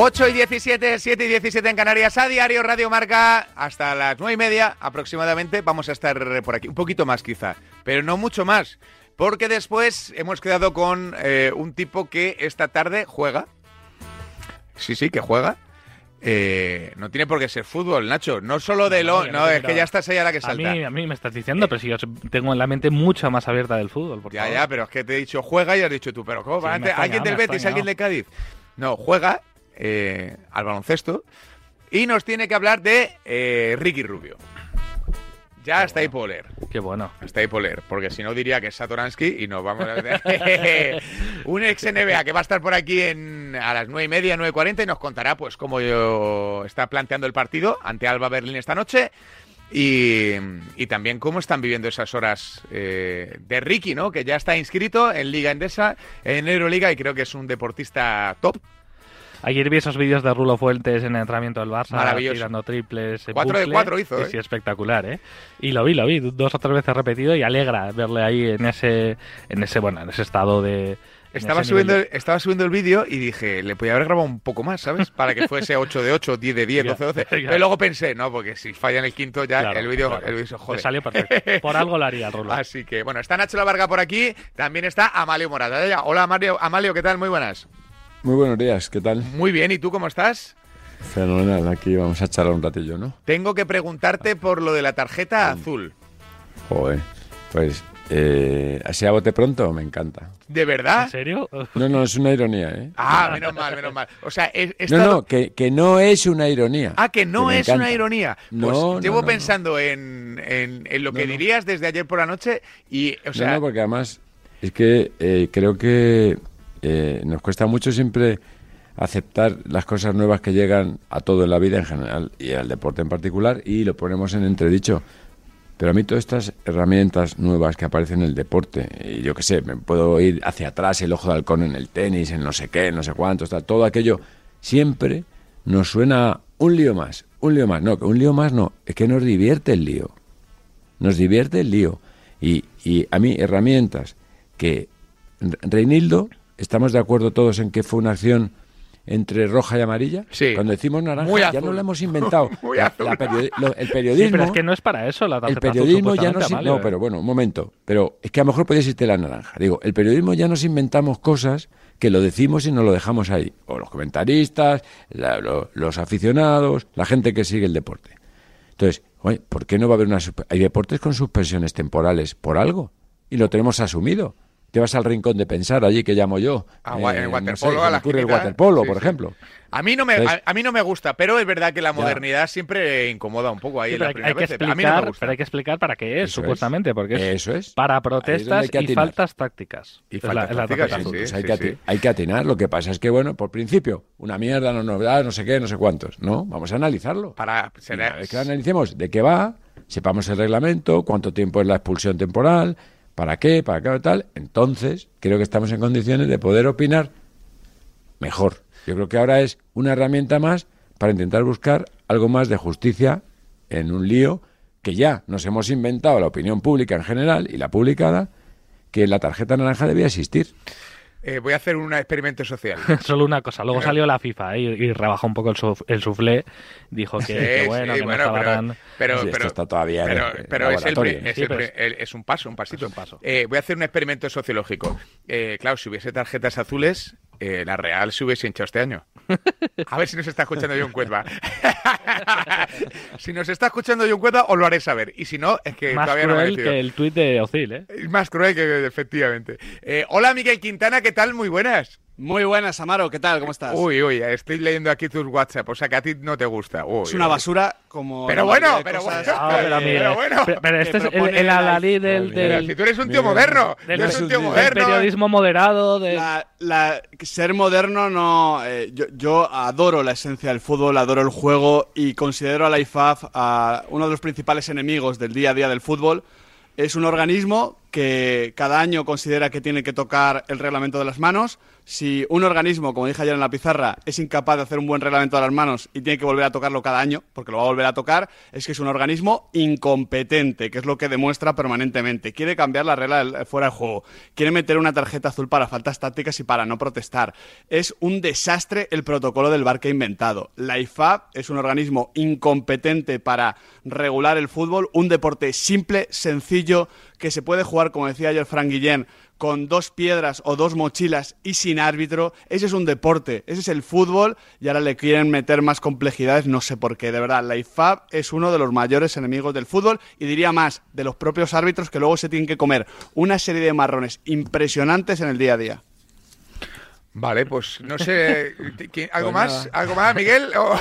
8 y 17, 7 y 17 en Canarias, a diario Radio Marca, hasta las 9 y media aproximadamente. Vamos a estar por aquí, un poquito más quizá, pero no mucho más, porque después hemos quedado con eh, un tipo que esta tarde juega. Sí, sí, que juega. Eh, no tiene por qué ser fútbol, Nacho. No solo de lo. No, es que ya estás ahí a la que salta. A mí, a mí me estás diciendo, pero si yo tengo en la mente mucha más abierta del fútbol. Por ya, ya, pero es que te he dicho juega y has dicho tú, pero ¿cómo? ¿Alguien del Betis, alguien de Cádiz? No, juega eh, al baloncesto y nos tiene que hablar de eh, Ricky Rubio. Ya está ahí por leer. Qué bueno. Está ahí por leer, porque si no diría que es Satoransky y nos vamos a ver un ex NBA que va a estar por aquí en, a las 9 y media, 9.40 y nos contará pues cómo está planteando el partido ante Alba Berlín esta noche. Y, también cómo están viviendo esas horas eh, de Ricky, ¿no? Que ya está inscrito en Liga Endesa, en Euroliga y creo que es un deportista top Ayer vi esos vídeos de Rulo Fuentes en el entrenamiento del Barça, tirando triples. 4 de 4 hizo, Sí, ¿eh? espectacular, ¿eh? Y lo vi, lo vi, dos o tres veces repetido y alegra verle ahí en ese, en ese, bueno, en ese estado de... Estaba subiendo, estaba subiendo el vídeo y dije, le podía haber grabado un poco más, ¿sabes? Para que fuese 8 de 8, 10 de 10, 12 de 12. Pero luego pensé, no, porque si falla en el quinto ya el vídeo vídeo joder. salió perfecto. Por algo lo haría Rulo. Así que, bueno, está Nacho La Varga por aquí, también está Amalio Morada. Hola, Amalio, Amalio, ¿qué tal? Muy buenas. Muy buenos días, ¿qué tal? Muy bien, ¿y tú cómo estás? Fenomenal, aquí vamos a charlar un ratillo, ¿no? Tengo que preguntarte por lo de la tarjeta azul. Joder, pues eh, así a bote pronto, me encanta. ¿De verdad? ¿En serio? No, no, es una ironía, ¿eh? Ah, menos mal, menos mal. O sea, No, no, que, no es una ironía. Ah, que no es una ironía. Pues no, llevo pensando en, en, lo que dirías desde ayer por la noche y, o sea... No, porque además es que eh, creo que eh, nos cuesta mucho siempre aceptar las cosas nuevas que llegan a todo en la vida en general y al deporte en particular y lo ponemos en entredicho. Pero a mí todas estas herramientas nuevas que aparecen en el deporte, y yo qué sé, me puedo ir hacia atrás, el ojo de halcón en el tenis, en no sé qué, no sé cuánto, está, todo aquello, siempre nos suena un lío más, un lío más. No, que un lío más no, es que nos divierte el lío. Nos divierte el lío. Y, y a mí herramientas que Reinildo ¿Estamos de acuerdo todos en que fue una acción entre roja y amarilla? Sí. Cuando decimos naranja, ya no lo hemos inventado. el periodismo. pero es que no es para eso la El periodismo ya no No, ¿eh? pero bueno, un momento. Pero es que a lo mejor podía existir la naranja. Digo, el periodismo ya nos inventamos cosas que lo decimos y no lo dejamos ahí. O los comentaristas, los aficionados, la gente que sigue el deporte. Entonces, oye, ¿por qué no va a haber una. Hay deportes con suspensiones temporales por algo? Y lo tenemos asumido te vas al rincón de pensar allí que llamo yo. Ah, en el eh, waterpolo, a la el waterpolo, por ejemplo. A mí no me a, mí no me gusta, pero es verdad que la modernidad siempre incomoda un poco ahí en la primera hay vez. a mí no me gusta. Pero hay que explicar para qué es, supuestamente, porque Eso es. para protestas y faltas tácticas. Y faltas tácticas, pues hay, que hay que atinar. Lo que pasa es que, bueno, por principio, una mierda, no novedad, no sé qué, no sé cuántos. No, vamos a analizarlo. Para que analicemos de qué va, sepamos el reglamento, cuánto tiempo es la expulsión temporal, ¿Para qué? ¿Para qué? Tal. Entonces, creo que estamos en condiciones de poder opinar mejor. Yo creo que ahora es una herramienta más para intentar buscar algo más de justicia en un lío que ya nos hemos inventado la opinión pública en general y la publicada, que la tarjeta naranja debía existir. Eh, voy a hacer un experimento social. Solo una cosa. Luego salió la FIFA ¿eh? y, rebajó un poco el, el soufflé. Dijo que, bueno, que no estaba pero, Pero, esto está todavía pero, es, es, un paso, un pasito. un paso. Eh, voy a hacer un experimento sociológico. claro, si hubiese tarjetas azules, la Real se hubiese hinchado este año. A ver si nos está escuchando John Cuetba. si nos está escuchando John Cuetba, os lo haré saber. Y si no, es que Más todavía no me que el tuit de Ocil, ¿eh? Más cruel que, efectivamente. Eh, hola, Miguel Quintana, ¿qué tal? Muy buenas. Muy buenas, Amaro, ¿qué tal? ¿Cómo estás? Uy, uy, estoy leyendo aquí tus WhatsApp, o sea que a ti no te gusta. Uy, es una uy. basura como... Pero la bueno, pero bueno. Ah, pero, mira, pero bueno. pero, este es el, el la- alalí del, si tú eres un tío Mira, moderno, del- eres un tío del del moderno. periodismo moderado. De... La, la- ser moderno no... eh, yo, yo adoro la esencia del fútbol, adoro el juego y considero a la IFAF a uno de los principales enemigos del día a día del fútbol. Es un organismo que cada año considera que tiene que tocar el reglamento de las manos. Si un organismo, como dije ayer en la pizarra, es incapaz de hacer un buen reglamento de las manos y tiene que volver a tocarlo cada año, porque lo va a volver a tocar, es que es un organismo incompetente, que es lo que demuestra permanentemente. Quiere cambiar la regla fuera de juego, quiere meter una tarjeta azul para faltas tácticas y para no protestar. Es un desastre el protocolo del bar que ha inventado. La IFAB es un organismo incompetente para regular el fútbol, un deporte simple, sencillo, que se puede jugar, como decía ayer Frank Guillén, con dos piedras o dos mochilas y sin árbitro. Ese es un deporte, ese es el fútbol y ahora le quieren meter más complejidades, no sé por qué. De verdad, la IFAB es uno de los mayores enemigos del fútbol y diría más, de los propios árbitros que luego se tienen que comer una serie de marrones impresionantes en el día a día. Vale, pues no sé. ¿quién- ¿Algo Pues más? ¿Algo más, Miguel? O-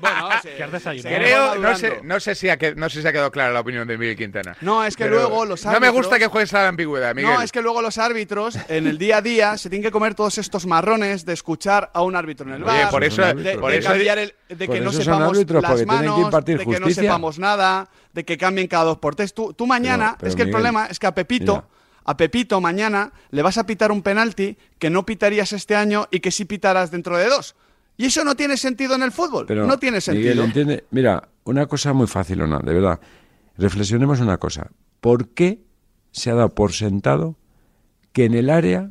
Bueno. Creo, no sé, no sé si ha, no sé si ha quedado clara la opinión de Miguel Quintana. No, es que luego los No me árbitros- gusta que juegues a la ambigüedad, Miguel. No, es que luego los árbitros en el día a día se tienen que comer todos estos marrones de escuchar a un árbitro en el Oye, bar, por eso- de, por de eso- cambiar el, de por que no sepamos árbitros, las manos, impartir de que no sepamos nada, de que cambien cada dos por tres. Tú, tú mañana, Pero- pero, es que el problema es que a Pepito, mira. A Pepito mañana le vas a pitar un penalti que no pitarías este año y que sí pitarás dentro de dos. Y eso no tiene sentido en el fútbol. Pero, no tiene Miguel, sentido. entiende. Mira, una cosa muy fácil, ¿o no? De verdad. Reflexionemos una cosa. ¿Por qué se ha dado por sentado que en el área,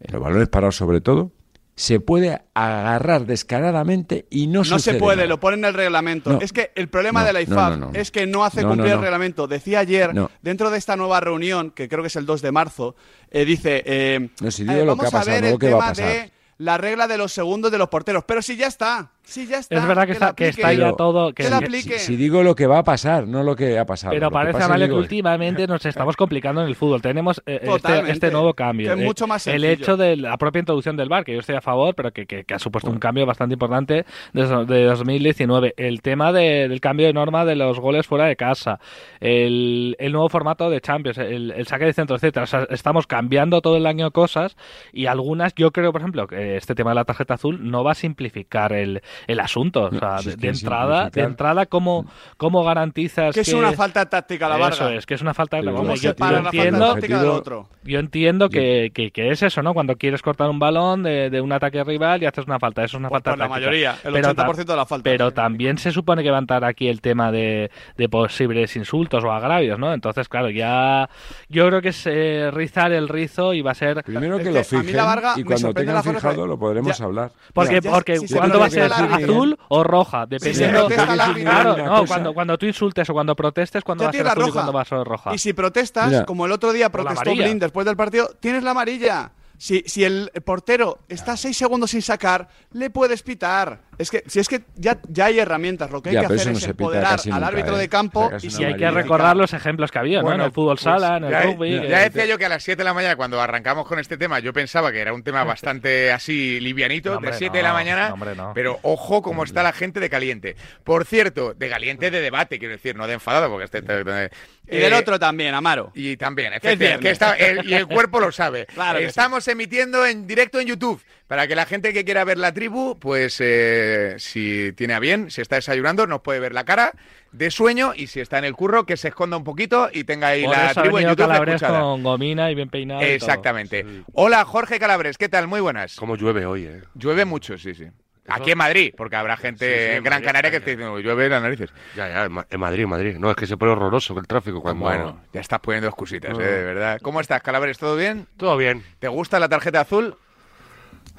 en los balones parados sobre todo, se puede agarrar descaradamente y no No sucede se puede, nada? lo pone en el reglamento. No. Es que el problema No, de la IFAB es que no hace cumplir el reglamento. Decía ayer, dentro de esta nueva reunión, que creo que es el 2 de marzo, eh, dice, eh, No, si digo eh, lo que vamos a ver el tema de la regla de los segundos de los porteros. Pero si ya está, si ya está. Es verdad que está, que está apliquen. ya todo. Que, que. Si, si digo lo que va a pasar, no lo que ha pasado. pero parece, pasa, Amalio, que últimamente nos estamos complicando en el fútbol. Tenemos eh, este, este nuevo cambio. Que es Eh, mucho más el sencillo. hecho de la propia introducción del VAR, que yo estoy a favor, pero que, que- que ha supuesto un cambio bastante importante desde de 2019. El tema de- del cambio de norma de los goles fuera de casa. El, el nuevo formato de Champions, el, el saque de centro, etcétera. O sea, estamos cambiando todo el año cosas y algunas, yo creo, por ejemplo, que este tema de la tarjeta azul no va a simplificar el, el asunto. O sea, de, entrada, de entrada, ¿cómo, cómo garantizas Que es una falta táctica la Eso Varga. es, que es una falta de ¿Cómo el yo, la entiendo, táctica del otro? yo entiendo que, que- que es eso, ¿no? Cuando quieres cortar un balón de, de un ataque rival y haces una falta, eso es una Pues falta por la táctica. mayoría, el Pero 80% de la falta. Pero también se supone que va a entrar aquí el tema de, de posibles insultos o agravios, ¿no? Entonces, claro, ya yo creo que es eh, rizar el rizo y va a ser... Primero Es que lo a mí fijen la Varga y cuando tengan la fijado que- lo podremos Ya. hablar. Porque, Ya, porque ¿cuándo va a ser azul o roja? se Dependiendo... árbitro- claro, no, cuando, cuando tú insultes o cuando protestes, ¿cuándo Ya va a ser azul y roja. cuándo va a ser roja? Y si protestas, Mira. como el otro día protestó. Blin después del partido, tienes la amarilla. Si, si el portero está seis segundos sin sacar, le puedes pitar. Es que, si es que ya, ya hay herramientas, lo que hay Ya, que hacer no es empoderar al nunca, árbitro ¿eh? de campo y, Y hay que recordar los ejemplos que había, ¿no? En el fútbol pues, sala, en el ya, rugby... ya decía yo que a las 7 de la mañana, cuando arrancamos con este tema, yo pensaba que era un tema bastante así livianito, No, hombre, de 7 de la mañana, no, hombre, no. pero ojo cómo está la gente de caliente. Por cierto, de caliente de debate, quiero decir, no de enfadado, porque este... y del eh, otro también, Amaro. Y también, efectivamente, que está- el- y el cuerpo lo sabe. Claro. Estamos emitiendo en directo en YouTube. Para que la gente que quiera ver la tribu, pues eh, si tiene a bien, si está desayunando, nos puede ver la cara de sueño y si está en el curro, que se esconda un poquito y tenga ahí Por la eso ha tribu en YouTube Calabres escuchada. con gomina y bien peinado. y todo. Exactamente. Hola, Jorge Calabres, ¿qué tal? Muy buenas. Cómo llueve hoy, ¿eh? Llueve mucho, sí, sí. Aquí en Madrid, porque habrá gente Sí, sí, en en Gran Madrid, Canaria que España. te diciendo, llueve las narices. Ya, ya, en Ma- en Madrid, en Madrid. No, es que se pone horroroso el tráfico cuando... Bueno, ya estás poniendo excusitas, No. eh, de verdad. ¿Cómo estás, Calabres? ¿Todo bien? Todo bien. ¿Te gusta la tarjeta azul?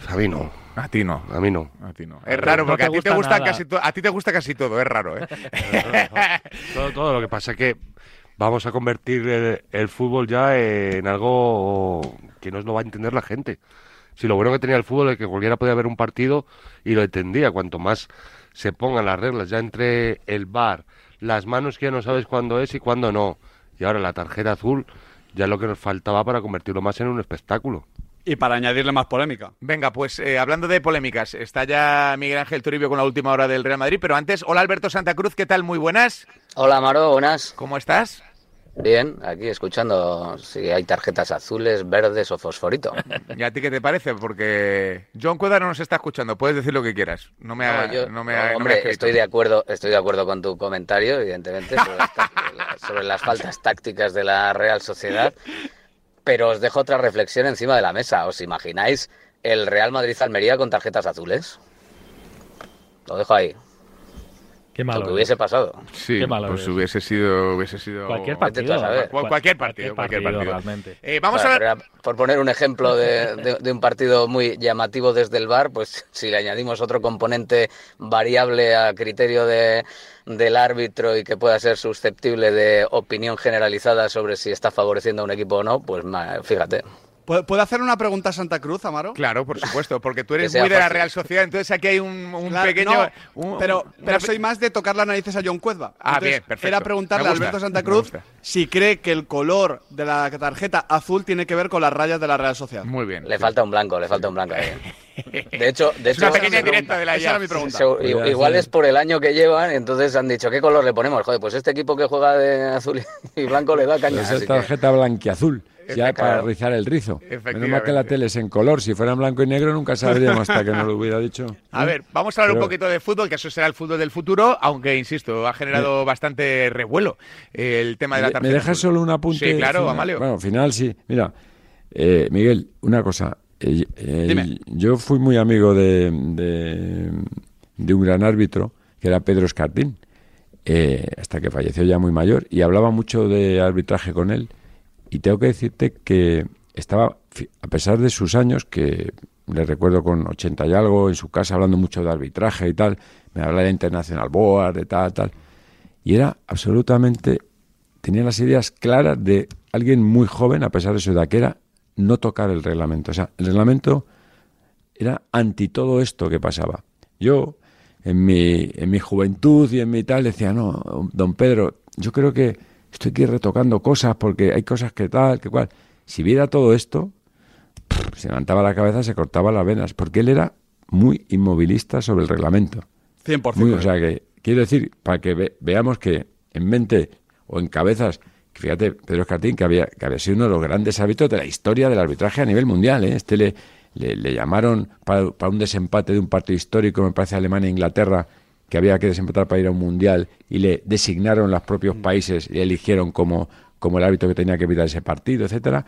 A mí no, A ti no. a mí no. A ti no. Es raro no porque te a ti te gusta gusta nada. casi todo, a ti te gusta casi todo, es raro, ¿eh? todo, todo lo que pasa es que vamos a convertir el, el fútbol ya en algo que no lo va a entender la gente. Si lo bueno que tenía el fútbol es que cualquiera podía ver un partido y lo entendía. Cuanto más se pongan las reglas ya entre el bar, las manos que ya no sabes cuándo es y cuándo no. Y ahora la tarjeta azul ya es lo que nos faltaba para convertirlo más en un espectáculo. Y para añadirle más polémica. Venga, pues eh, hablando de polémicas, está ya Miguel Ángel Toribio con la última hora del Real Madrid, pero antes, hola Alberto Santa Cruz, ¿qué tal? Muy buenas. Hola Maro, buenas. ¿Cómo estás? Bien, aquí escuchando si hay tarjetas azules, verdes o fosforito. ¿Y a ti qué te parece? Porque John Cueda no nos está escuchando, puedes decir lo que quieras. No me ha, No, yo- no me ha- no me hombre, estoy de acuerdo, estoy de acuerdo con tu comentario, evidentemente, sobre las, ta- sobre las faltas tácticas de la Real Sociedad. Pero os dejo otra reflexión encima de la mesa. ¿Os imagináis el Real Madrid-Almería con tarjetas azules? Lo dejo ahí. Qué malo. Lo que eres. hubiese pasado. Sí, Qué malo pues hubiese sido, hubiese sido Cualquier partido. Cual- cualquier partido, cualquier partido. realmente. Eh, vamos Bueno, a era por poner un ejemplo de, de- de un partido muy llamativo desde el bar, pues si le añadimos otro componente variable a criterio de, del árbitro y que pueda ser susceptible de opinión generalizada sobre si está favoreciendo a un equipo o no, pues fíjate. ¿Puedo hacer una pregunta a Santa Cruz, Amaro? Claro, por supuesto, porque tú eres muy de la. Real Sociedad, entonces aquí hay un, un Claro, pequeño... no, un- pero, una pero pe- soy más de tocar las narices a John Cuezba. Ah, Entonces, bien, perfecto. Era preguntarle a Alberto Santa Cruz si cree que el color de la tarjeta azul tiene que ver con las rayas de la Real Sociedad. Muy bien. Le falta un blanco, le falta un blanco ahí. De hecho, de Es una hecho, pequeña se- directa de la Esa ya. era mi pregunta. se- igual es por el año que llevan, entonces han dicho, ¿qué color le ponemos? Joder, pues este equipo que juega de azul y blanco le da caña. Pues es que- tarjeta blanquiazul, ya para rizar el rizo. Menos mal que la tele es en color. Si fuera en blanco y negro nunca sabríamos hasta que no lo hubiera dicho. A ver, vamos a hablar un poquito de fútbol, que eso será el fútbol del futuro, aunque, insisto, ha generado bastante revuelo eh, el tema de la ¿Me- tarjeta ¿Me dejas solo un apunte? Sí, claro? Amalio. Bueno, final sí. Mira, eh, Miguel, una cosa. Eh, eh. Yo fui muy amigo de, de, de un gran árbitro, que era Pedro Escartín, eh, hasta que falleció ya muy mayor, y hablaba mucho de arbitraje con él. Y tengo que decirte que estaba, a pesar de sus años, que le recuerdo con 80 y algo, en su casa hablando mucho de arbitraje y tal, me hablaba de International Board, de tal, tal, y era absolutamente, tenía las ideas claras de alguien muy joven, a pesar de su edad, que era no tocar el reglamento. O sea, el reglamento era anti todo esto que pasaba. Yo, en mi, en mi juventud y en mi tal, decía, no, don Pedro, yo creo que estoy aquí retocando cosas porque hay cosas que tal, que cual. Si viera todo esto, se levantaba la cabeza, se cortaba las venas, porque él era muy inmovilista sobre el reglamento. 100%. Muy, o sea que, quiero decir, para que ve- veamos que en mente o en cabezas, fíjate, Pedro Escartín, que había, que había sido uno de los grandes árbitros de la historia del arbitraje a nivel mundial, ¿eh? Este le, le, le llamaron para, para un desempate de un partido histórico, me parece Alemania e Inglaterra, que había que desempatar para ir a un mundial, y le designaron los propios países y eligieron como, como el árbitro que tenía que evitar ese partido, etcétera.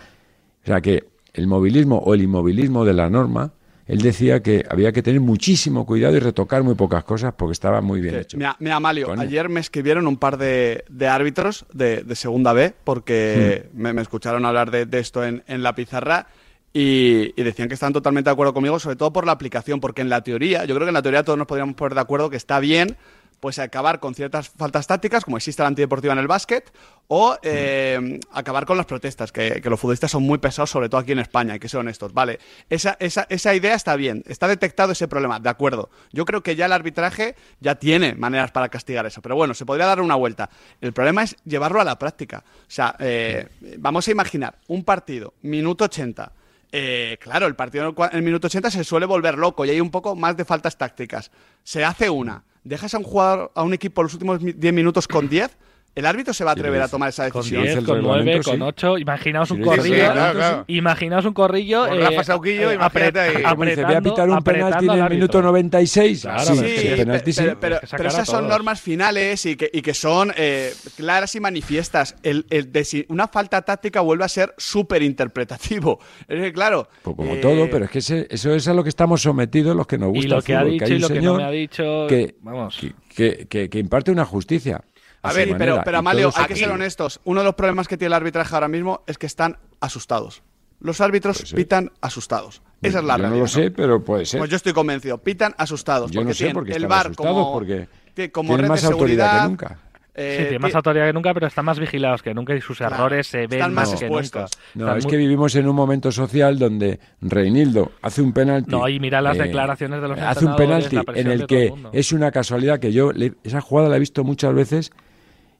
O sea que el movilismo o el inmovilismo de la norma, él decía que había que tener muchísimo cuidado y retocar muy pocas cosas porque estaba muy bien Sí. hecho. Mira, mira, Coño. ayer me escribieron un par de, de árbitros de, de segunda B porque me, me escucharon hablar de, de esto en, en la pizarra y, y decían que estaban totalmente de acuerdo conmigo, sobre todo por la aplicación, porque en la teoría, yo creo que en la teoría todos nos podríamos poner de acuerdo que está bien pues acabar con ciertas faltas tácticas, como existe la antideportiva en el básquet, o eh, acabar con las protestas, que, que los futbolistas son muy pesados, sobre todo aquí en España, hay que ser honestos. Vale, esa, esa, esa idea está bien, está detectado ese problema, de acuerdo. Yo creo que ya el arbitraje ya tiene maneras para castigar eso, pero bueno, se podría dar una vuelta. El problema es llevarlo a la práctica. O sea, eh, vamos a imaginar un partido, minuto 80. Eh, claro, el partido en el minuto 80 se suele volver loco y hay un poco más de faltas tácticas. Se hace una. Dejas a un jugador, a un equipo los últimos mi- 10 minutos con 10, el árbitro se va a atrever a tomar esa Con decisión. 10, el con 9, reglamento, con sí. 8. Imaginaos un corrillo. sí, claro, claro. Imaginaos un corrillo. Con eh, Rafa Sauquillo, imagínate ahí. voy a pitar un penalti en el minuto árbitro. 96. Claro, sí, pero Sí, es sí, que- penalti pero, pero- Es que pero esas son normas finales y que, y que son eh, claras y manifiestas. El, el de si una falta táctica vuelve a ser súper interpretativo. Es que, claro. Pues como eh, todo, pero es que ese- eso es a lo que estamos sometidos los que nos gusta Y lo el que ha fútbol, dicho hay y lo que no me ha dicho. que, Vamos. que, que- que- que imparte una justicia. A ver, pero, manera, pero Amalio, hay que ser honestos. Uno de los problemas que tiene el arbitraje ahora mismo es que están asustados. Los árbitros Puede ser. pitan asustados. Esa es la Yo realidad. no lo sé, pero puede ser. Pues yo estoy convencido. Pitan asustados. Yo porque no sé tienen por qué el asustados, como, porque tiene como tienen red más de autoridad seguridad, que nunca. eh, Sí, tiene más autoridad que nunca, pero están más vigilados que nunca y sus Claro, errores se ven están más que expuestos. nunca. No, Están es muy- que vivimos en un momento social donde Reinildo hace un penalti. No, y mira las declaraciones de los Hace un penalti en el que el es una casualidad que yo le- esa jugada la he visto muchas veces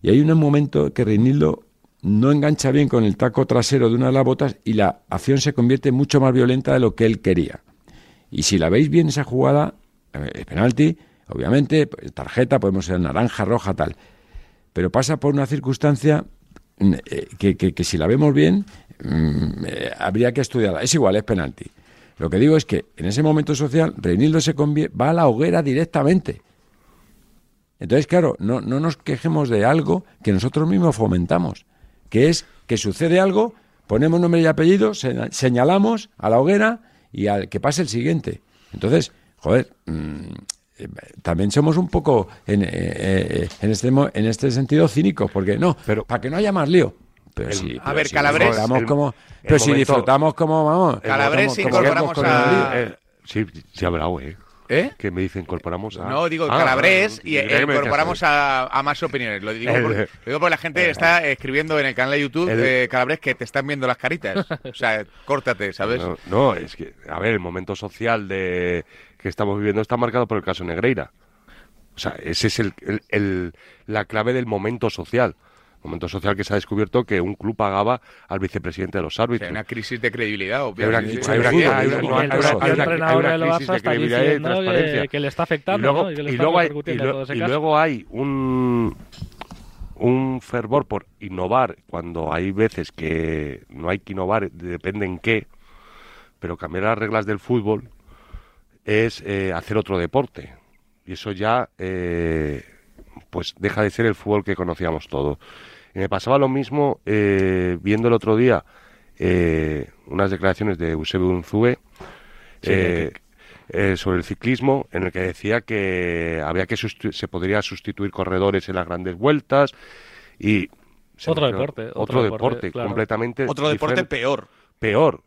y hay un momento que Reinildo no engancha bien con el taco trasero de una de las botas y la acción se convierte mucho más violenta de lo que él quería. Y si la veis bien esa jugada, eh, es penalti, obviamente, tarjeta, podemos ser naranja, roja, tal. Pero pasa por una circunstancia mm, eh, que, que- que si la vemos bien, mm, eh, habría que estudiarla. Es igual, es penalti. Lo que digo es que en ese momento social, Reinildo se va a la hoguera directamente. Entonces, claro, no, no nos quejemos de algo que nosotros mismos fomentamos, que es que sucede algo, ponemos nombre y apellido, se- señalamos a la hoguera y al que pase el siguiente. Entonces, joder, mm, eh, también somos un poco en, eh, eh, en, este, en este sentido cínicos, porque no, Pero- para que no haya más lío. Pero El- sí, a pero ver, si Calabres, el- como, el pero si disfrutamos como vamos. Calabres como incorporamos a-. Eh, sí, sí, ha hablado, ¿eh? Que me dice incorporamos a... No, digo Ah, Calabres ah, y eh, incorporamos a, a más opiniones. Lo digo, porque, lo digo porque la gente está escribiendo en el canal de YouTube, El- eh, Calabres, que te están viendo las caritas. O sea, córtate, ¿sabes? No, no, es que, a ver, el momento social de que estamos viviendo está marcado por el caso Negreira. O sea, ese es el, el- el- la clave del momento social. Momento social que se ha descubierto que un club pagaba al vicepresidente de los O sea, árbitros. hay una crisis de credibilidad, obviamente. hay una- hay crisis de está credibilidad y de diciendo que, transparencia. que le está afectando, y luego, ¿no? Y y luego hay, y luego hay un, un fervor por innovar cuando hay veces que no hay que innovar, depende en qué, pero cambiar las reglas del fútbol es eh, hacer otro deporte. Y eso ya eh, pues deja de ser el fútbol que conocíamos todos. Y me pasaba lo mismo eh, viendo el otro día eh, unas declaraciones de Eusebio Unzue eh, eh, sobre el ciclismo, en el que decía que había que se podría sustituir corredores en las grandes vueltas y Otro deporte, otro, otro deporte, deporte, claro. completamente Otro deporte diferente. peor. peor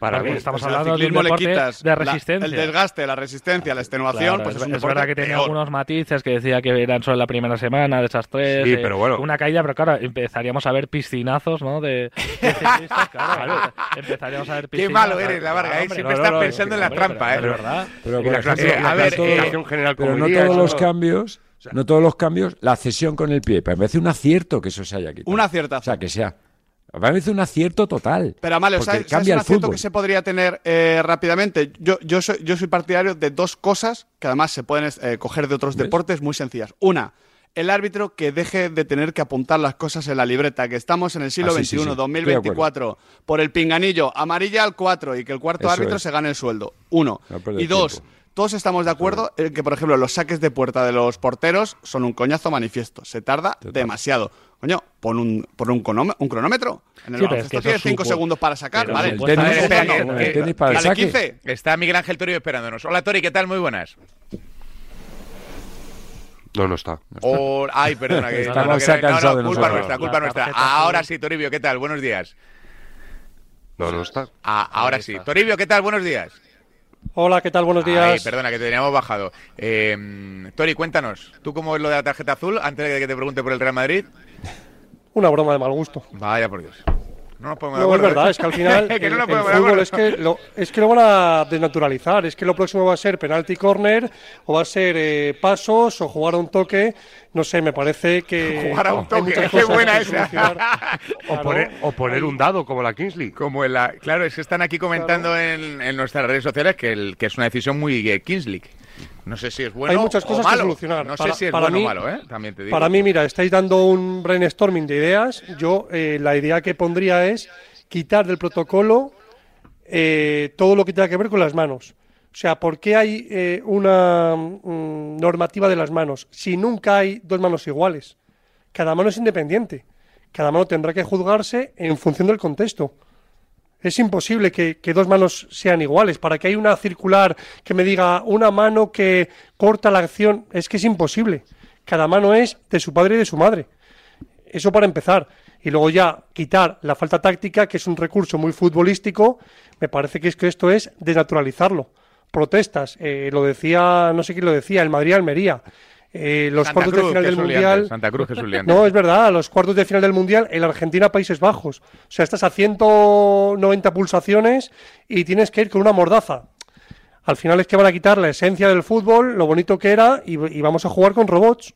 para Porque mí. estamos O sea, al hablando de un ciclismo le deporte quitas de la- resistencia. el desgaste, la resistencia, la extenuación, Claro, pues es, verdad que tenía peor. algunos matices que decía que eran solo la primera semana de esas tres. Sí, eh, pero bueno. Una caída, pero claro, empezaríamos a ver piscinazos, ¿no? De, de ciclistas, claro. Empezaríamos a ver Qué piscinazos. malo eres, la Varga, ¿eh? Siempre no, estás no, no, pensando en la hombre, trampa, pero- ¿eh? De verdad. Pero, la clase- a ver, eh, general Pero como no todos los cambios, no todos los cambios, la cesión con el pie. Me parece un acierto que eso se haya quitado. Un aciertazo. O sea, que sea. Me parece un acierto total. Pero Amalio, ¿sabes, ¿sabes cambia un el acierto fútbol. que se podría tener eh, rápidamente? Yo, yo, soy, yo soy partidario de dos cosas que además se pueden eh, coger de otros ¿Ves? deportes muy sencillas. Una, el árbitro que deje de tener que apuntar las cosas en la libreta, que estamos en el siglo Ah, sí, XXI, sí, sí. De 2024, por el pinganillo, amarilla al 4 y que el cuarto Eso árbitro es. se gane el sueldo. Uno. No y dos, tiempo. Todos estamos de acuerdo en que, por ejemplo, los saques de puerta de los porteros son un coñazo manifiesto. Se tarda demasiado. Coño, pon un, pon un, un cronómetro. En el Sí, pero es baloncesto que tienes 5 supo- segundos para sacar, pero ¿vale? el tenis, el tenis para el dale saque. 15. Está Miguel Ángel Torio esperándonos. Hola, Tori, ¿qué tal? Muy buenas. No, no está. O- Ay, perdona. Que, no, no, que- no, no, culpa nuestra, culpa La nuestra. Ahora sí, Toribio, ¿qué tal? Buenos días. No, no está. Ah, ahora sí. está. Toribio, ¿qué tal? Buenos días. Hola, ¿qué tal? Buenos días. Ay, perdona, que te teníamos bajado. Eh, Tori, cuéntanos. ¿Tú cómo es lo de la tarjeta azul? Antes de que te pregunte por el Real Madrid. Una broma de mal gusto. Vaya por Dios. No nos ponemos de No, es verdad, ¿eh? es que al final Que el, no el fútbol es que, lo, es que lo van a desnaturalizar. Es que lo próximo va a ser penalti corner o va a ser eh, pasos o jugar a un toque. No sé, me parece que. Jugar a un toque, qué buena esa. O Claro, poner, o poner un dado como la Kingsley. Como en la, claro, es que están aquí comentando en, en nuestras redes sociales que, el, que es una decisión muy eh, Kingsley. No sé si es bueno Hay muchas o cosas que solucionar. No Para- sé si es para bueno mí- o malo, ¿eh? También te digo. Para mí, mira, estáis dando un brainstorming de ideas. Yo eh, la idea que pondría es quitar del protocolo eh, todo lo que tenga que ver con las manos. O sea, ¿por qué hay eh, una mm, normativa de las manos si nunca hay dos manos iguales? Cada mano es independiente. Cada mano tendrá que juzgarse en función del contexto. Es imposible que, dos manos sean iguales. Para que haya una circular que me diga una mano que corta la acción, es que es imposible. Cada mano es de su padre y de su madre. Eso para empezar. Y luego ya quitar la falta táctica, que es un recurso muy futbolístico, me parece que es que esto es desnaturalizarlo. Protestas, eh, lo decía, no sé quién lo decía, el Madrid-Almería. Eh, los Santa cuartos Cruz, de final del Mundial. Santa Cruz, Jesús. No, es verdad, los cuartos de final del Mundial, en Argentina-Países Bajos. O sea, estás a 190 pulsaciones y tienes que ir con una mordaza. Al final es que van a quitar la esencia del fútbol, lo bonito que era, y, y vamos a jugar con robots.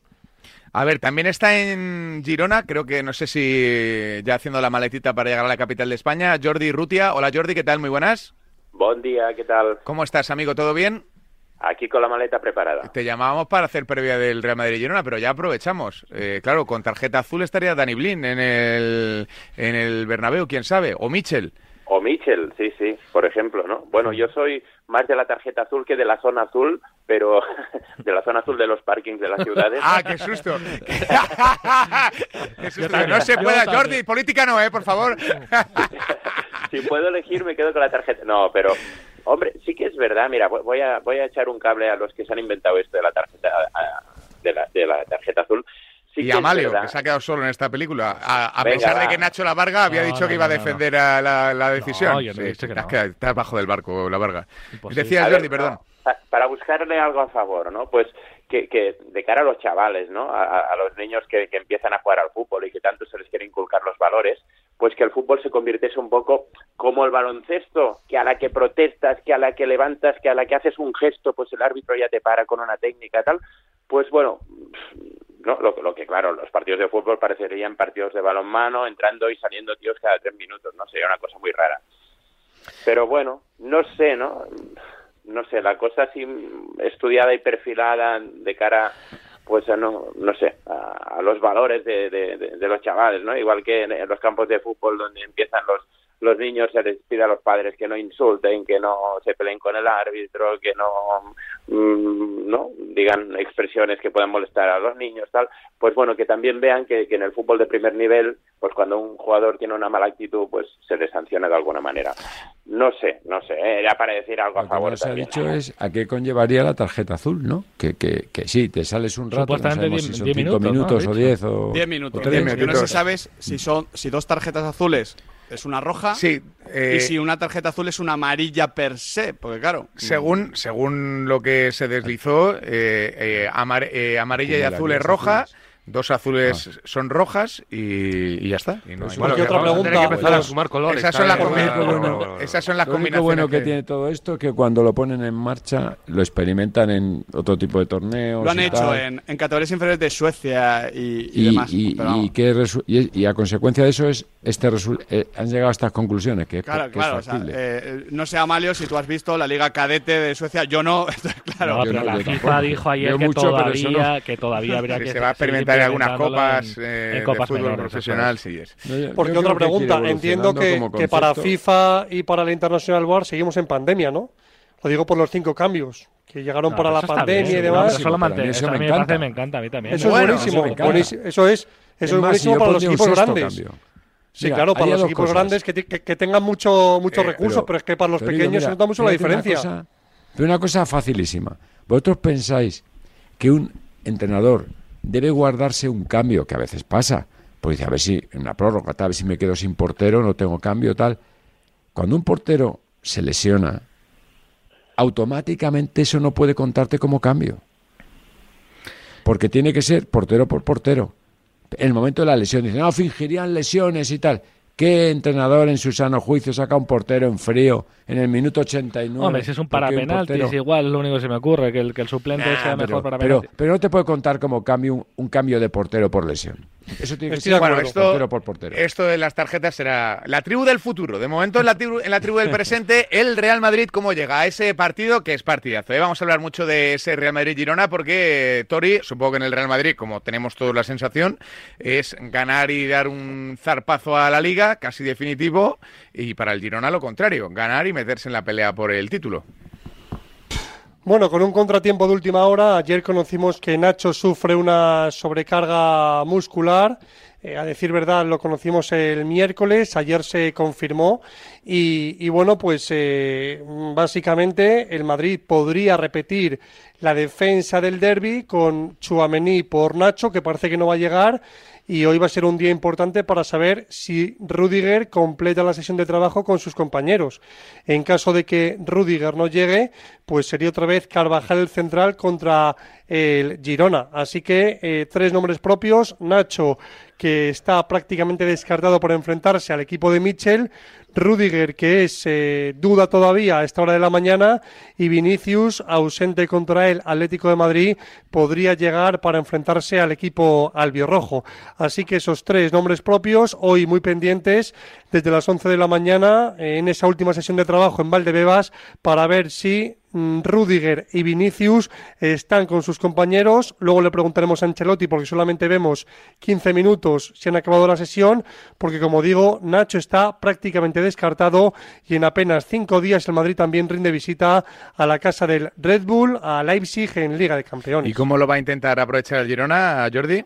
A ver, también está en Girona, creo que no sé si ya haciendo la maletita para llegar a la capital de España, Jordi Rutia. Hola Jordi, ¿qué tal? Muy buenas. Buen día, ¿qué tal? ¿Cómo estás, amigo? ¿Todo bien? Aquí con la maleta preparada. Te llamábamos para hacer previa del Real Madrid Girona, pero ya aprovechamos. Eh, claro, con tarjeta azul estaría Dani Blin en el, en el Bernabéu, quién sabe, o Michel. O Michel, sí, sí, por ejemplo, ¿no? Bueno, yo soy más de la tarjeta azul que de la zona azul, pero de la zona azul de los parkings de las ciudades. ¡Ah, qué susto! ¡Qué susto! No se pueda, Jordi, política no, ¿eh? Por favor. si puedo elegir, me quedo con la tarjeta. No, pero, hombre, sí que es verdad. Mira, voy a, voy a echar un cable a los que se han inventado esto de la tarjeta, de la, de la tarjeta azul. Sí y a Malio, que se ha quedado solo en esta película, a, a pesar de que Nacho La Varga había No, dicho no, que iba a no, no. defender a la, la decisión. No, yo no he Sí, dicho que estás no. que- estás bajo del barco, La Varga. Imposible. Decías, A ver, Jordi, perdón. para buscarle algo a favor, ¿no? Pues que, que de cara a los chavales, ¿no? A, a- a los niños que, que empiezan a jugar al fútbol y que tanto se les quiere inculcar los valores, pues que el fútbol se convirtiese un poco como el baloncesto, que a la que protestas, que a la que levantas, que a la que haces un gesto, pues el árbitro ya te para con una técnica tal. Pues bueno, no, lo, lo que claro, los partidos de fútbol parecerían partidos de balonmano, entrando y saliendo tíos cada tres minutos, ¿no? Sería una cosa muy rara. Pero bueno, no sé, ¿no? No sé, la cosa así estudiada y perfilada de cara, pues a no, no sé, a, a los valores de, de- de- los chavales, ¿no? Igual que en, en los campos de fútbol donde empiezan los los niños se les pide a los padres que no insulten, que no se peleen con el árbitro, que no, mm, no digan expresiones que puedan molestar a los niños, tal. Pues bueno, que también vean que, que en el fútbol de primer nivel, pues cuando un jugador tiene una mala actitud, pues se le sanciona de alguna manera. No sé, no sé, ¿eh? era para decir algo a Lo que favor no se ha dicho es a qué conllevaría la tarjeta azul, ¿no? Que, que, que sí, te sales un rato, no sabemos diez- si son diez cinco minutos, ¿no? minutos Ha o dicho. diez o... 10 o minutos. tres. Diez Lo que no se sabe es si, son, si dos tarjetas azules es una roja Sí, eh, y si una tarjeta azul es una amarilla per se. Porque claro, según, según lo que se deslizó, eh, eh, amar- eh, amarilla y azul es roja, azules. Dos azules son rojas y, y ya está. Y no hay Bueno, más. ¿qué otra pregunta? que empezar a Pues, sumar colores. esas son las combinaciones- Bueno, esas son las Lo único combinaciones bueno que que- tiene todo esto es que cuando lo ponen en marcha lo experimentan en otro tipo de torneos. lo han y hecho tal. en, en categorías inferiores de Suecia y, y Y, demás. y- pero y vamos. qué resu- y- y a consecuencia de eso es este resu- eh, han llegado a estas conclusiones que, es- Claro, que claro. o es sea, factible. eh, no sé, Amalio, si tú has visto la Liga Cadete de Suecia. Yo no, claro. No, pero no, la FIFA dijo ayer que, mucho, todavía, que todavía habría que se va a experimentar en algunas copas, en- eh, en de fútbol menores, profesional. Sí es. No, yo- Porque yo otra que pregunta, entiendo que, para. FIFA y para la International Board seguimos en pandemia, ¿no? Lo digo por los cinco cambios que llegaron No, para la pandemia bien, y demás. eso me parece, encanta. me encanta, a mí también. Eso Bueno, es buenísimo. eso buenísimo. Es, eso Es es más, buenísimo para los equipos grandes. cambio. Sí, Mira, claro, para los equipos cosas. grandes que, que- que tengan mucho, mucho Eh, recurso, pero- pero es que para los pequeños mira, se nota mucho la una diferencia. cosa- pero una cosa facilísima. ¿Vosotros pensáis que un entrenador debe guardarse un cambio, que a veces pasa? Pues dice, a ver si en una prórroga, tal, a ver si me quedo sin portero, no tengo cambio, tal. Cuando un portero se lesiona, automáticamente eso no puede contarte como cambio. Porque tiene que ser portero por portero. En el momento de la lesión, dicen, no, fingirían lesiones y tal. ¿Qué entrenador en su sano juicio saca un portero en frío en el minuto 89? Hombre, si es un para penaltis, igual lo único que se me ocurre, que el, que el suplente Nah, sea mejor pero, para pero, penaltis. pero no te puede contar como cambio un, un cambio de portero por lesión. Eso tiene que ser Bueno, esto, portero por portero. esto de las tarjetas será la tribu del futuro. De momento, en la tribu, en la tribu del presente, el Real Madrid, ¿cómo llega a ese partido que es partidazo? ¿eh? Vamos a hablar mucho de ese Real Madrid-Girona porque eh, Tori, supongo que en el Real Madrid, como tenemos todos la sensación, es ganar y dar un zarpazo a la liga, casi definitivo, y para el Girona lo contrario, ganar y meterse en la pelea por el título. Bueno, con un contratiempo de última hora, ayer conocimos que Nacho sufre una sobrecarga muscular. Eh, a decir verdad, lo conocimos el miércoles, ayer se confirmó. Y, bueno, pues eh, básicamente el Madrid podría repetir la defensa del derby con Chuamení por Nacho, que parece que no va a llegar. Y hoy va a ser un día importante para saber si Rudiger completa la sesión de trabajo con sus compañeros. En caso de que Rudiger no llegue, pues sería otra vez Carvajal el central contra el Girona. Así que eh, tres nombres propios, Nacho, que está prácticamente descartado por enfrentarse al equipo de Mitchell, Rudiger, que es eh, duda todavía a esta hora de la mañana, y Vinicius, ausente contra el Atlético de Madrid, podría llegar para enfrentarse al equipo albiorrojo. Así que esos tres nombres propios, hoy muy pendientes, desde las 11 de la mañana, en esa última sesión de trabajo en Valdebebas, para ver si Rudiger y Vinicius están con sus compañeros. Luego le preguntaremos a Ancelotti, porque solamente vemos 15 minutos si han acabado la sesión, porque como digo, Nacho está prácticamente descartado y en apenas cinco días el Madrid también rinde visita a la casa del Red Bull, a Leipzig en Liga de Campeones. ¿Y cómo lo va a intentar aprovechar el Girona, Jordi?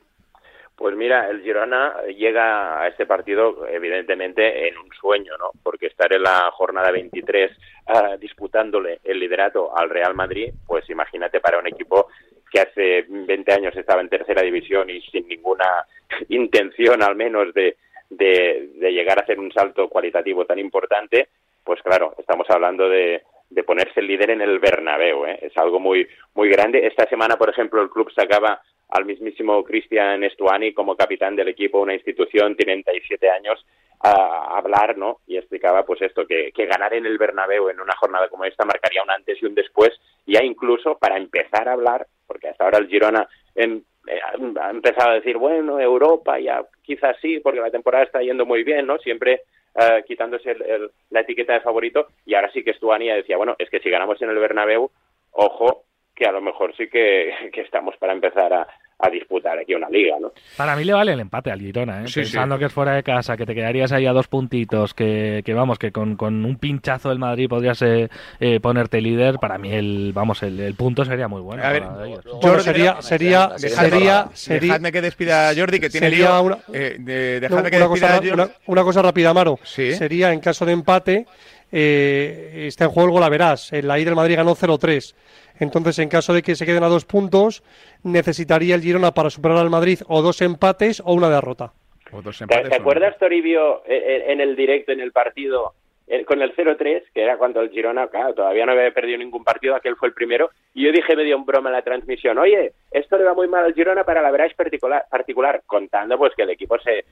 Pues mira, el Girona llega a este partido evidentemente en un sueño, ¿no? Porque estar en la jornada 23 ah, disputándole el liderato al Real Madrid, pues imagínate para un equipo que hace 20 años estaba en tercera división y sin ninguna intención al menos de, de, de llegar a hacer un salto cualitativo tan importante, pues claro, estamos hablando de, de ponerse líder en el Bernabéu, ¿eh? es algo muy muy grande. Esta semana, por ejemplo, el club sacaba al mismísimo Cristian Estuani como capitán del equipo, una institución, 37 años, a hablar, ¿no? Y explicaba, pues esto, que, que ganar en el Bernabéu en una jornada como esta marcaría un antes y un después, ya incluso para empezar a hablar, porque hasta ahora el Girona en, eh, ha empezado a decir, bueno, Europa ya quizás sí, porque la temporada está yendo muy bien, ¿no? Siempre eh, quitándose el- la etiqueta de favorito, y ahora sí que Estuani decía, bueno, es que si ganamos en el Bernabéu, ojo, que a lo mejor sí que, que estamos para empezar a, a disputar aquí una liga, ¿no? Para mí le vale el empate al Girona, ¿eh? Sí, pensando sí. que es fuera de casa, que te quedarías ahí a dos puntitos, que, que vamos, que con, con un pinchazo del Madrid podrías eh, eh, ponerte líder. Para mí el vamos el, el punto sería muy bueno. A ver, ellos. Bueno, Jordi, sería, sería, sería, dejadme- sería, Dejadme que despida a Jordi, que tiene lío. una- Eh, de- No, dejadme que una, despida cosa, a Jordi. una- una cosa rápida, Maro. Sí. Sería en caso de empate, eh, está en juego el Golaverás. En la ida el Madrid ganó 0-3. Entonces, en caso de que se queden a dos puntos, necesitaría el Girona para superar al Madrid o dos empates o una derrota. O dos ¿Te, empates, te acuerdas, Toribio, eh, eh, en el directo, en el partido, eh, con el 0-3, que era cuando el Girona, claro, todavía no había perdido ningún partido, aquel fue el primero, y yo dije medio en broma en la transmisión, oye, esto le va muy mal al Girona para la verás particular, particular contando pues que el equipo se eh,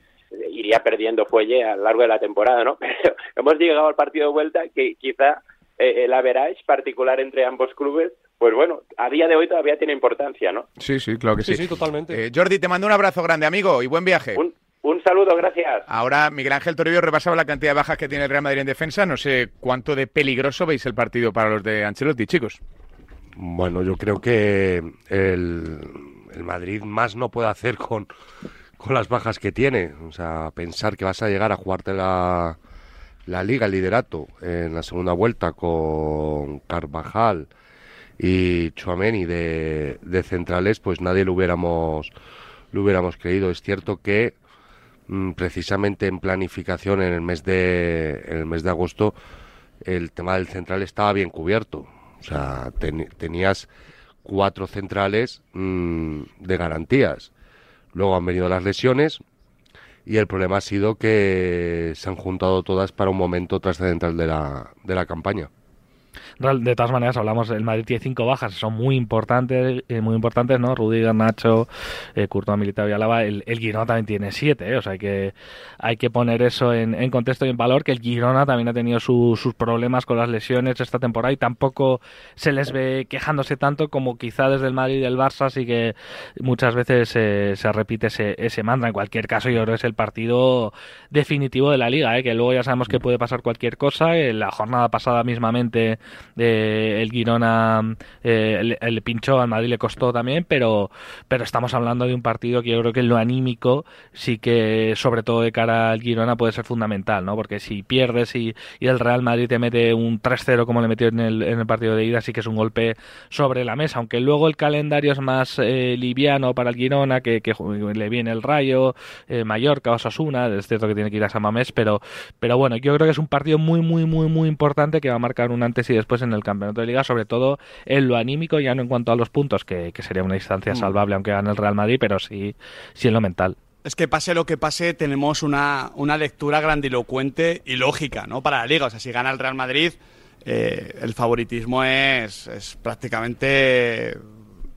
iría perdiendo fuelle a lo largo de la temporada, ¿no? Pero hemos llegado al partido de vuelta que quizá eh, el average particular entre ambos clubes, pues bueno, a día de hoy todavía tiene importancia, ¿no? Sí, sí, claro que sí. Sí, sí, totalmente. Eh, Jordi, te mando un abrazo grande, amigo, y buen viaje. Un, un saludo, gracias. Ahora Miguel Ángel Toribio repasaba la cantidad de bajas que tiene el Real Madrid en defensa. No sé cuánto de peligroso veis el partido para los de Ancelotti, chicos. Bueno, yo creo que el, el Madrid más no puede hacer con, con las bajas que tiene. O sea, pensar que vas a llegar a jugarte la, la liga, el liderato, en la segunda vuelta con Carvajal y Chuameni de, de centrales, pues nadie lo hubiéramos, lo hubiéramos creído. Es cierto que mm, precisamente en planificación en el mes de, en el mes de agosto el tema del central estaba bien cubierto. O sea, ten- tenías cuatro centrales mm, de garantías. Luego han venido las lesiones y el problema ha sido que se han juntado todas para un momento trascendental de la, de la campaña. De todas maneras, hablamos, el Madrid tiene cinco bajas, son muy importantes, eh, muy importantes, ¿no? Rudiger, Nacho, eh, Courtois, Militao y Alaba. El, el Girona también tiene siete, ¿eh? O sea, hay que, hay que poner eso en, en contexto y en valor, que el Girona también ha tenido su- sus problemas con las lesiones esta temporada y tampoco se les ve quejándose tanto como quizá desde el Madrid y el Barça, así que muchas veces eh, se repite ese, ese mantra. En cualquier caso, yo creo que es el partido definitivo de la liga, ¿eh? que luego ya sabemos que puede pasar cualquier cosa. En la jornada pasada mismamente eh, el Girona eh, le, le pinchó, al Madrid le costó también, pero, pero estamos hablando de un partido que yo creo que en lo anímico sí que, sobre todo de cara al Girona, puede ser fundamental, ¿no? Porque si pierdes y, y el Real Madrid te mete un 3-0 como le metió en el, en el partido de ida, sí que es un golpe sobre la mesa, aunque luego el calendario es más eh, liviano para el Girona, que, que le viene el Rayo, eh, Mallorca, Osasuna, es cierto que tiene que ir a San Mamés, pero, pero bueno, yo creo que es un partido muy, muy, muy, muy importante que va a marcar un antes y después en el campeonato de liga, sobre todo en lo anímico, ya no en cuanto a los puntos, que, que sería una distancia salvable aunque gane el Real Madrid, pero sí, sí en lo mental. Es que pase lo que pase, tenemos una, una lectura grandilocuente y lógica, ¿no? Para la liga. O sea, si gana el Real Madrid, eh, el favoritismo es, es prácticamente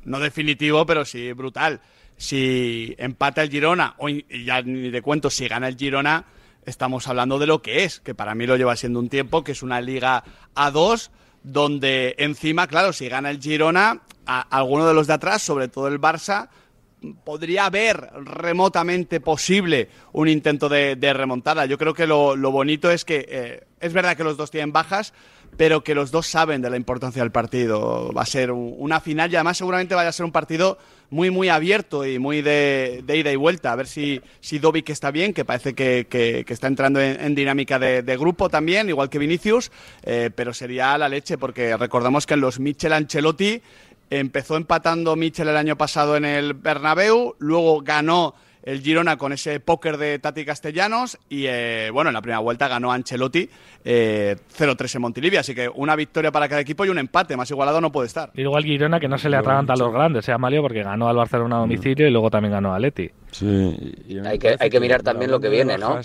no definitivo, pero sí brutal. Si empata el Girona, o y ya ni te cuento, si gana el Girona, estamos hablando de lo que es, que para mí lo lleva siendo un tiempo, que es una liga A2, donde encima, claro, si gana el Girona, a, alguno de los de atrás, sobre todo el Barça, podría haber remotamente posible un intento de, de remontada. Yo creo que lo, lo bonito es que eh, es verdad que los dos tienen bajas, pero que los dos saben de la importancia del partido. Va a ser un- una final y además seguramente vaya a ser un partido muy, muy abierto y muy de, ida y vuelta. A ver si, si Dovic está bien, que parece que, que- está entrando en, dinámica de, de grupo también, igual que Vinicius, eh, pero sería la leche porque recordamos que en los Michel Ancelotti empezó empatando Michel el año pasado en el Bernabéu, luego ganó el Girona con ese póker de Tati Castellanos y eh, bueno, en la primera vuelta ganó Ancelotti eh, 0-3 en Montilivia, así que una victoria para cada equipo y un empate, más igualado no puede estar. Y luego al Girona que no se le atraganta a los grandes, sea Mario, porque ganó al Barcelona a domicilio y luego también ganó a Leti. Sí, Hay que, hay que mirar también lo que viene, ¿no?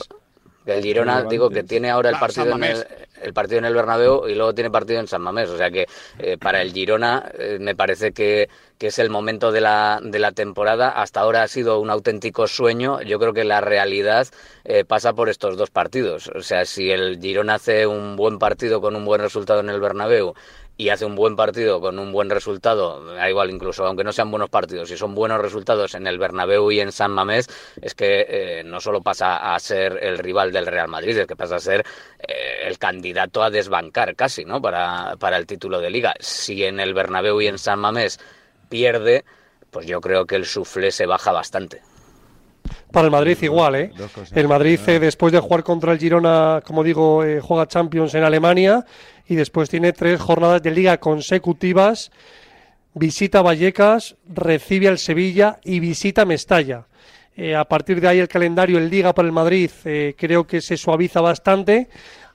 El Girona, digo, que tiene ahora el Claro, partido, en el, Mamés. el partido en el Bernabéu y luego tiene partido en San Mamés. O sea que eh, para el Girona eh, me parece que, que es el momento de la, de la temporada. Hasta ahora ha sido un auténtico sueño. Yo creo que la realidad eh, pasa por estos dos partidos. O sea, si el Girona hace un buen partido con un buen resultado en el Bernabéu y hace un buen partido con un buen resultado, da igual incluso, aunque no sean buenos partidos, si son buenos resultados en el Bernabéu y en San Mamés, es que eh, no solo pasa a ser el rival del Real Madrid, es que pasa a ser eh, el candidato a desbancar casi, ¿no? Para, para el título de liga. Si en el Bernabéu y en San Mamés pierde, pues yo creo que el suflé se baja bastante. Para el Madrid igual, ¿eh? El Madrid, eh, después de jugar contra el Girona, como digo, eh, juega Champions en Alemania y después tiene tres jornadas de liga consecutivas. Visita Vallecas, recibe al Sevilla y visita Mestalla. Eh, a partir de ahí el calendario en Liga para el Madrid eh, creo que se suaviza bastante.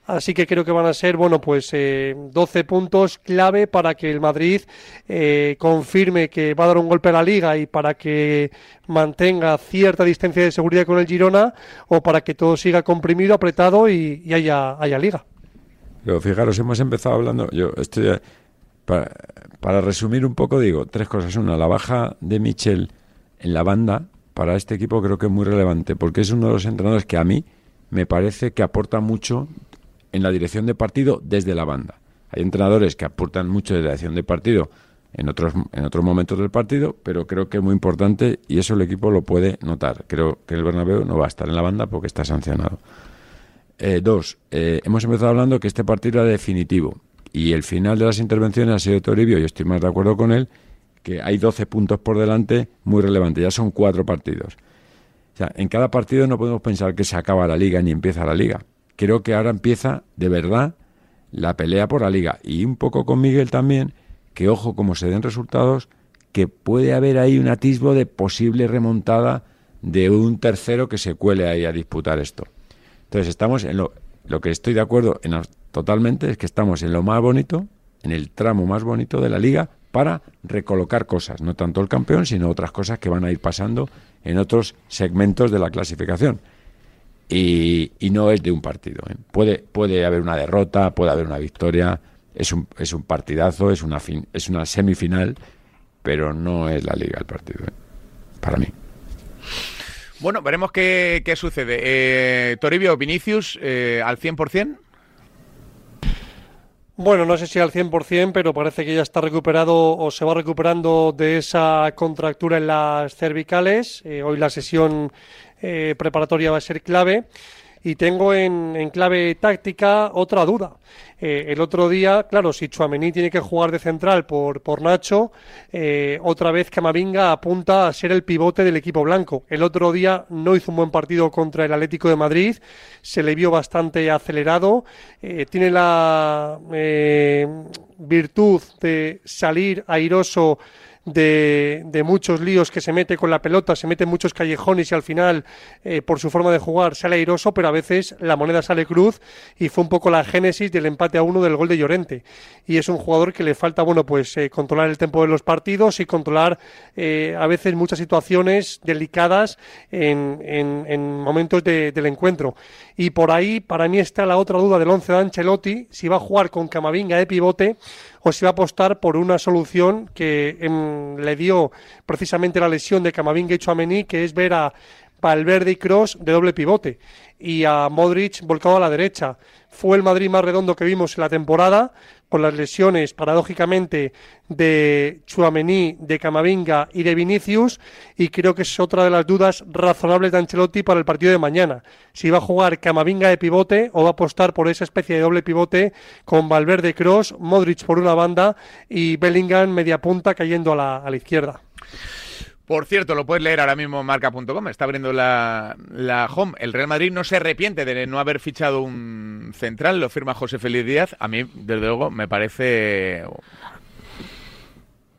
Así que creo que van a ser, bueno, pues eh, 12 puntos clave para que el Madrid eh, confirme que va a dar un golpe a la liga y para que mantenga cierta distancia de seguridad con el Girona o para que todo siga comprimido, apretado y, haya, haya liga. Pero fijaros, hemos empezado hablando, yo estoy, para, para resumir un poco, digo, tres cosas. Una, la baja de Michel en la banda para este equipo creo que es muy relevante, porque es uno de los entrenadores que a mí me parece que aporta mucho en la dirección de partido desde la banda. Hay entrenadores que aportan mucho de la dirección de partido en otros, en otros momentos del partido, pero creo que es muy importante y eso el equipo lo puede notar. Creo que el Bernabéu no va a estar en la banda porque está sancionado. Eh, dos, eh, hemos empezado hablando que este partido era definitivo y el final de las intervenciones ha sido Toribio, y estoy más de acuerdo con él, que hay 12 puntos por delante muy relevantes, ya son cuatro partidos. O sea, en cada partido no podemos pensar que se acaba la liga ni empieza la liga. Creo que ahora empieza de verdad la pelea por la liga. Y un poco con Miguel también, que ojo como se den resultados, que puede haber ahí un atisbo de posible remontada de un tercero que se cuele ahí a disputar esto. Entonces estamos en lo, lo que estoy de acuerdo en, totalmente es que estamos en lo más bonito, en el tramo más bonito de la liga para recolocar cosas, no tanto el campeón, sino otras cosas que van a ir pasando en otros segmentos de la clasificación. Y, y no es de un partido. ¿eh? Puede, puede haber una derrota, puede haber una victoria, es un, es un partidazo, es una, fin, es una semifinal, pero no es la liga el partido, ¿eh? para mí. Bueno, veremos qué, qué sucede. Eh, Toribio, Vinicius, eh, al 100%. Bueno, no sé si al 100%, pero parece que ya está recuperado o se va recuperando de esa contractura en las cervicales. Eh, hoy la sesión eh, preparatoria va a ser clave. Y tengo en, en clave táctica otra duda. Eh, el otro día, claro, si Chuamení tiene que jugar de central por, por Nacho, eh, otra vez Camavinga apunta a ser el pivote del equipo blanco. El otro día no hizo un buen partido contra el Atlético de Madrid, se le vio bastante acelerado, tiene la virtud de salir airoso de, de muchos líos que se mete con la pelota, se mete en muchos callejones y al final, eh, por su forma de jugar, sale airoso, pero a veces la moneda sale cruz y fue un poco la génesis del empate a uno del gol de Llorente. Y es un jugador que le falta, bueno, pues eh, controlar el tiempo de los partidos y controlar eh, a veces muchas situaciones delicadas en, en- en momentos de- del encuentro. Y por ahí, para mí está la otra duda del once de Ancelotti, si va a jugar con Camavinga de pivote o si va a apostar por una solución que em, le dio precisamente la lesión de Camavinga y Chouameni, que es ver a Valverde y Cross de doble pivote y a Modric volcado a la derecha. Fue el Madrid más redondo que vimos en la temporada, con las lesiones, paradójicamente, de Chuamení, de Camavinga y de Vinicius, y creo que es otra de las dudas razonables de Ancelotti para el partido de mañana. Si va a jugar Camavinga de pivote o va a apostar por esa especie de doble pivote con Valverde Cross, Modric por una banda y Bellingham media punta cayendo a la, a la izquierda. Por cierto, lo puedes leer ahora mismo en marca.com, está abriendo la, la, home. El Real Madrid no se arrepiente de no haber fichado un central, lo firma José Félix Díaz. A mí, desde luego, me parece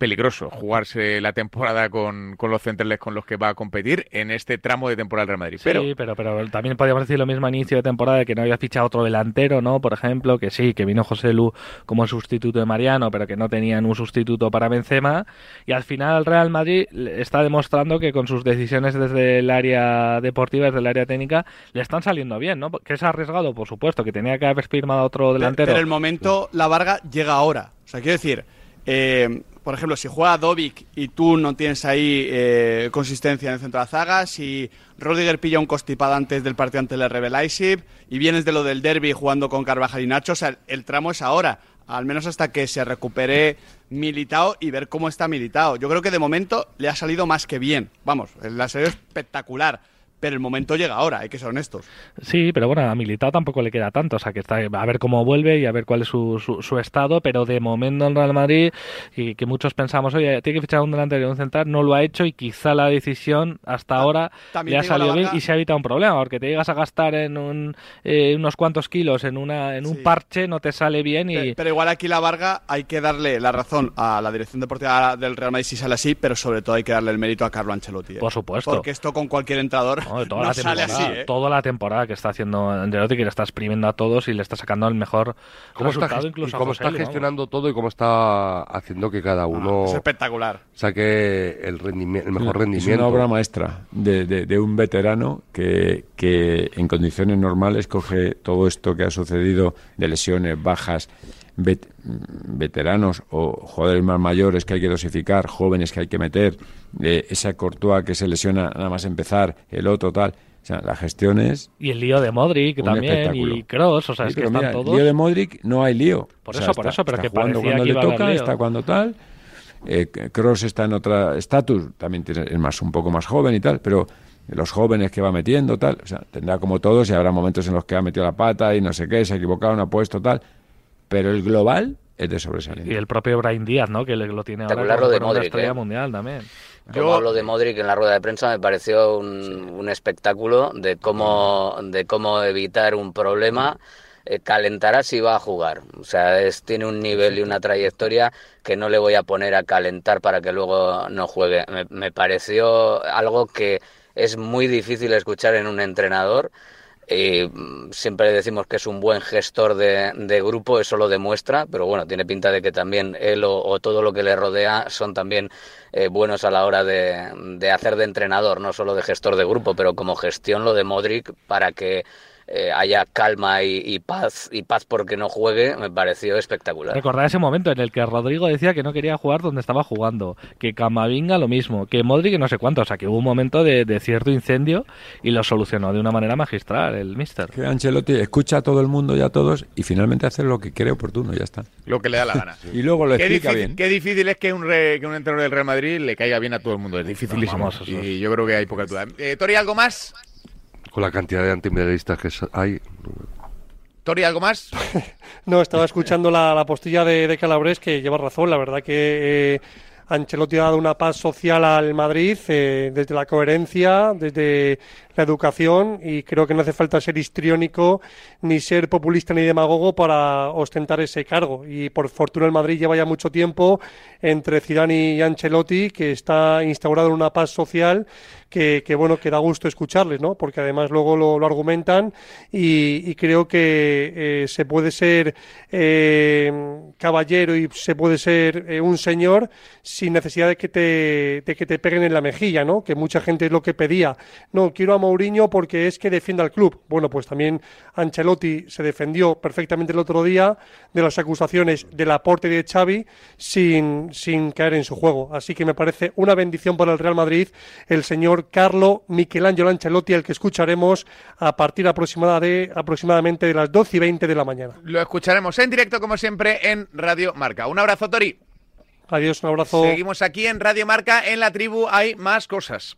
peligroso jugarse la temporada con, con, los centrales con los que va a competir en este tramo de temporada del Real Madrid. Pero... Sí, pero, pero también podríamos decir lo mismo a inicio de temporada de que no había fichado otro delantero, ¿no? Por ejemplo, que sí, que vino José Lu como sustituto de Mariano, pero que no tenían un sustituto para Benzema. Y al final el Real Madrid está demostrando que con sus decisiones desde el área deportiva, desde el área técnica, le están saliendo bien, ¿no? Que es arriesgado, por supuesto, que tenía que haber firmado otro delantero. Pero, pero el momento, la Varga llega ahora. O sea, quiero decir... Eh, por ejemplo, si juega Dovic y tú no tienes ahí eh, consistencia en el centro de la zaga, si Rodiger pilla un costipado antes del partido ante el RB Leipzig y vienes de lo del derby jugando con Carvajal y Nacho, o sea, el tramo es ahora, al menos hasta que se recupere Militao y ver cómo está Militao. Yo creo que de momento le ha salido más que bien, vamos, la ha salido espectacular pero el momento llega ahora, hay que ser honestos. Sí, pero bueno, a Militao tampoco le queda tanto, o sea que está a ver cómo vuelve y a ver cuál es su, su, estado, pero de momento en Real Madrid, y que muchos pensamos, oye, tiene que fichar un delantero y un central, no lo ha hecho y quizá la decisión hasta ahora le ha salido bien y se ha evitado un problema, porque te llegas a gastar en un, eh, unos cuantos kilos en, una, en un sí. parche, no te sale bien y... Pero, pero, igual aquí la Varga hay que darle la razón a la dirección deportiva del Real Madrid si sale así, pero sobre todo hay que darle el mérito a Carlo Ancelotti. ¿eh? Por supuesto. Porque esto con cualquier entrador... No, de toda, no la sale temporada, así, ¿eh? toda la temporada que está haciendo Ancelotti, que le está exprimiendo a todos y le está sacando el mejor ¿Cómo está, resultado gest- incluso y a cómo José está gestionando todo y cómo está haciendo que cada uno Es espectacular. saque el, rendimi- el mejor Es rendimiento. una obra maestra de, de- de un veterano que, que en condiciones normales coge todo esto que ha sucedido de lesiones, bajas, vet- veteranos o jugadores más mayores que hay que dosificar, jóvenes que hay que meter, eh, esa Courtois que se lesiona nada más empezar, el otro tal. O sea, la gestión es Y el lío de Modric Un también espectáculo. y Cross, o sea, Sí, es que están mira, todos. lío de Modric no hay lío. Por O eso, por está- eso, pero está que jugando cuando que le iba toca, está cuando tal. Eh, Cross está en otra estatus, también tiene, es más un poco más joven y tal, pero los jóvenes que va metiendo tal, o sea, tendrá como todos y habrá momentos en los que ha metido la pata y no sé qué, se ha equivocado, no ha puesto tal, pero el global es de sobresaliente. Y el propio Brian Díaz, ¿no? Que le- lo tiene ahora como de con una Modric, estrella ¿eh? mundial también. Como hablo de Modric en la rueda de prensa, me pareció un, un espectáculo de cómo, de cómo evitar un problema. Eh, calentará si va a jugar. O sea, es, tiene un nivel y una trayectoria que no le voy a poner a calentar para que luego no juegue. Me, me pareció algo que es muy difícil escuchar en un entrenador. Y mm, siempre decimos que es un buen gestor de, de grupo, eso lo demuestra, pero bueno, tiene pinta de que también él o, o todo lo que le rodea son también eh, buenos a la hora de, de hacer de entrenador, no solo de gestor de grupo, pero como gestión lo de Modric para que eh, haya calma y, y paz y paz porque no juegue, me pareció espectacular. Recordar ese momento en el que Rodrigo decía que no quería jugar donde estaba jugando, que Camavinga lo mismo, que Modric no sé cuánto, o sea que hubo un momento de, de cierto incendio y lo solucionó de una manera magistral el mister. Que Ancelotti escucha a todo el mundo y a todos y finalmente hace lo que cree oportuno, ya está. Lo que le da la gana. Y luego lo Qué explica difícil, bien. qué difícil es que un, re- que un entrenador del Real Madrid le caiga bien a todo el mundo. Es dificilísimo. Vamos, y yo creo que hay poca duda. Eh, Tori, ¿algo más? Con la cantidad de antimedialistas que hay. Tori, ¿algo más? No, estaba escuchando la, la postilla de, de Calabres que lleva razón. La verdad que eh, Ancelotti ha dado una paz social al Madrid eh, desde la coherencia, desde la educación y creo que no hace falta ser histriónico ni ser populista ni demagogo para ostentar ese cargo. Y por fortuna el Madrid lleva ya mucho tiempo entre Zidane y Ancelotti que está instaurado en una paz social que, bueno, que da gusto escucharles, ¿no? Porque además luego lo, argumentan y, y creo que eh, se puede ser eh, caballero y se puede ser eh, un señor sin necesidad de que te, de que te peguen en la mejilla, ¿no? Que mucha gente es lo que pedía. No, quiero a Mourinho porque es que defienda al club. Bueno, pues también Ancelotti se defendió perfectamente el otro día de las acusaciones del aporte de Xavi sin, sin caer en su juego. Así que me parece una bendición para el Real Madrid el señor Carlo Michelangelo Ancelotti, al que escucharemos a partir aproximada de, aproximadamente de las 12 y 20 de la mañana. Lo escucharemos en directo, como siempre, en Radio Marca. Un abrazo, Tori. Adiós, un abrazo. Seguimos aquí en Radio Marca. En la tribu hay más cosas.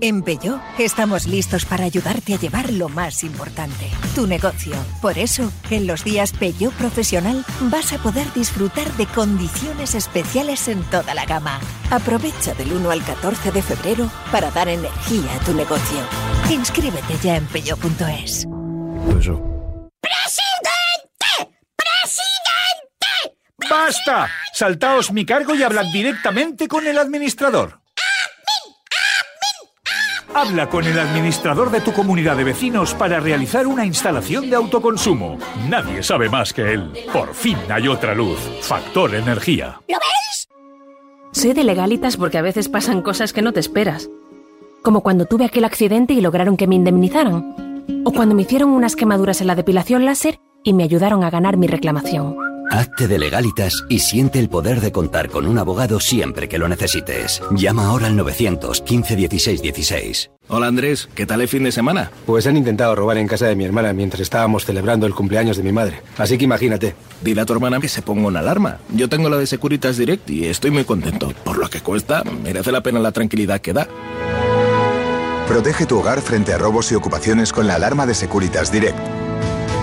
En Peugeot estamos listos para ayudarte a llevar lo más importante, tu negocio. Por eso, en los días Peugeot Profesional vas a poder disfrutar de condiciones especiales en toda la gama. Aprovecha del 1 al 14 de febrero para dar energía a tu negocio. Inscríbete ya en peugeot.es. ¡Presidente! ¡Presidente! ¡Basta! Saltaos mi cargo y hablad directamente con el administrador. Habla con el administrador de tu comunidad de vecinos para realizar una instalación de autoconsumo. Nadie sabe más que él. Por fin hay otra luz. Factor Energía. ¿Lo ves? Soy de legalitas porque a veces pasan cosas que no te esperas. Como cuando tuve aquel accidente y lograron que me indemnizaran. O cuando me hicieron unas quemaduras en la depilación láser y me ayudaron a ganar mi reclamación. Hazte de legalitas y siente el poder de contar con un abogado siempre que lo necesites. Llama ahora al 915 16 16. Hola Andrés, ¿qué tal el fin de semana? Pues han intentado robar en casa de mi hermana mientras estábamos celebrando el cumpleaños de mi madre. Así que imagínate. Dile a tu hermana que se ponga una alarma. Yo tengo la de Securitas Direct y estoy muy contento. Por lo que cuesta, merece la pena la tranquilidad que da. Protege tu hogar frente a robos y ocupaciones con la alarma de Securitas Direct.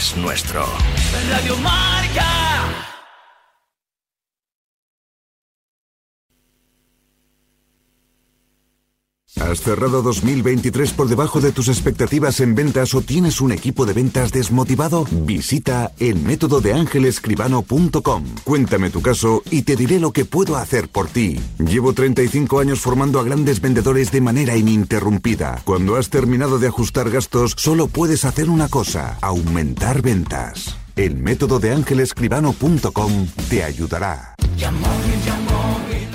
es nuestro. Radio Marca. ¿Has cerrado 2023 por debajo de tus expectativas en ventas o tienes un equipo de ventas desmotivado? Visita el método de ángelescribano.com. Cuéntame tu caso y te diré lo que puedo hacer por ti. Llevo 35 años formando a grandes vendedores de manera ininterrumpida. Cuando has terminado de ajustar gastos, solo puedes hacer una cosa, aumentar ventas. El método de ángelescribano.com te ayudará.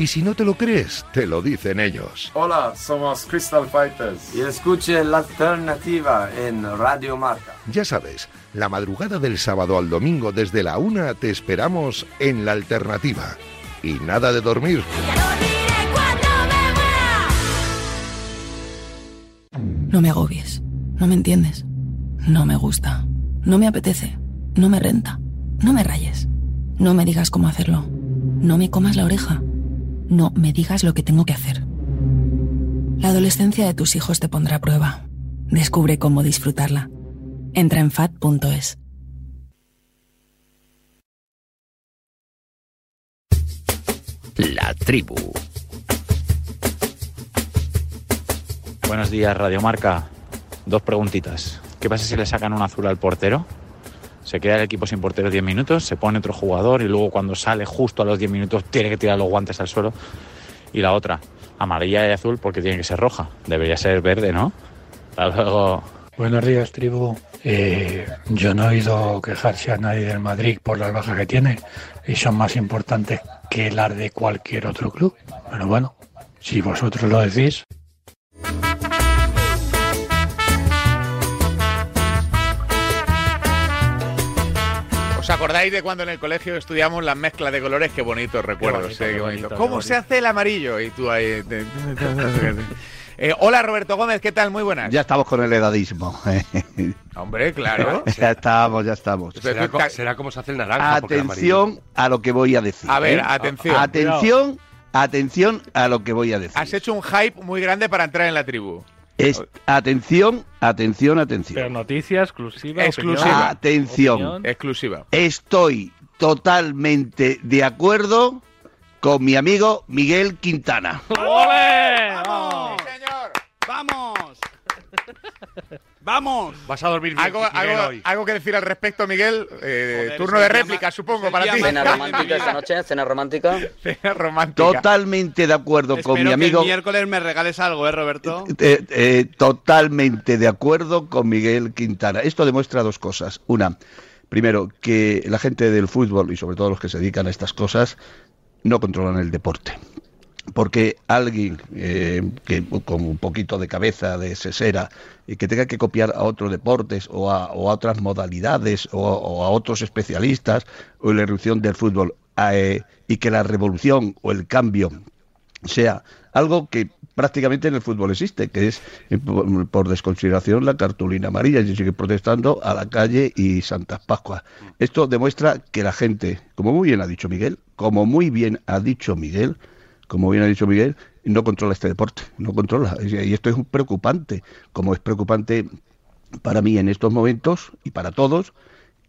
Y si no te lo crees, te lo dicen ellos. Hola, somos Crystal Fighters. Y escuche la alternativa en Radio Marca. Ya sabes, la madrugada del sábado al domingo desde la una te esperamos en la alternativa. Y nada de dormir. No me agobies. No me entiendes. No me gusta. No me apetece. No me renta. No me rayes. No me digas cómo hacerlo. No me comas la oreja. No me digas lo que tengo que hacer. La adolescencia de tus hijos te pondrá a prueba. Descubre cómo disfrutarla. Entra en fat.es. La tribu. Buenos días, Radiomarca. Dos preguntitas. ¿Qué pasa si le sacan un azul al portero? Se queda el equipo sin portero 10 minutos, se pone otro jugador y luego cuando sale justo a los 10 minutos tiene que tirar los guantes al suelo. Y la otra, amarilla y azul porque tiene que ser roja. Debería ser verde, ¿no? Hasta luego. Buenos días, tribu. Eh, yo no he oído quejarse a nadie del Madrid por las bajas que tiene y son más importantes que las de cualquier otro club. Pero bueno, si vosotros lo decís. ¿Os acordáis de cuando en el colegio estudiamos las mezclas de colores? Qué bonitos recuerdos. bonito, eh, qué qué bonito. bonito, ¿Cómo qué se hace el amarillo? Y tú ahí... te- Eh, hola Roberto Gómez, ¿qué tal? Muy buenas. Ya estamos con el edadismo. Hombre, claro. ya estamos, ya estamos. Será, co- será como se hace el naranja. el Atención a lo que voy a decir. A ver, ¿eh? atención. Atención, atención a lo que voy a decir. Has hecho un hype muy grande para entrar en la tribu. Es, atención, atención, atención. Pero noticia exclusiva. Exclusiva. Atención. opinión. Exclusiva. Estoy totalmente de acuerdo con mi amigo Miguel Quintana. ¡Ole! ¡Vamos! ¡Vamos! Vas a dormir bien, ¿Algo, Miguel, algo- hoy. algo que decir al respecto, Miguel? Eh, Joder, turno de réplica, supongo, para ti. Cena romántica esta noche, cena romántica. Cena romántica. Totalmente de acuerdo con Espero mi que amigo. el miércoles me regales algo, ¿eh, Roberto? Eh, eh, totalmente de acuerdo con Miguel Quintana. Esto demuestra dos cosas. Una, primero, que la gente del fútbol y sobre todo los que se dedican a estas cosas no controlan el deporte. Porque alguien eh, que con un poquito de cabeza, de sesera, y que tenga que copiar a otros deportes o a, o a otras modalidades o, a otros especialistas o la erupción del fútbol eh, y que la revolución o el cambio sea algo que prácticamente en el fútbol existe, que es eh, por, por desconsideración la cartulina amarilla, y sigue protestando a la calle y Santas Pascuas. Esto demuestra que la gente, como muy bien ha dicho Miguel, como muy bien ha dicho Miguel, como bien ha dicho Miguel, no controla este deporte, no controla. Y esto es preocupante, como es preocupante para mí en estos momentos y para todos,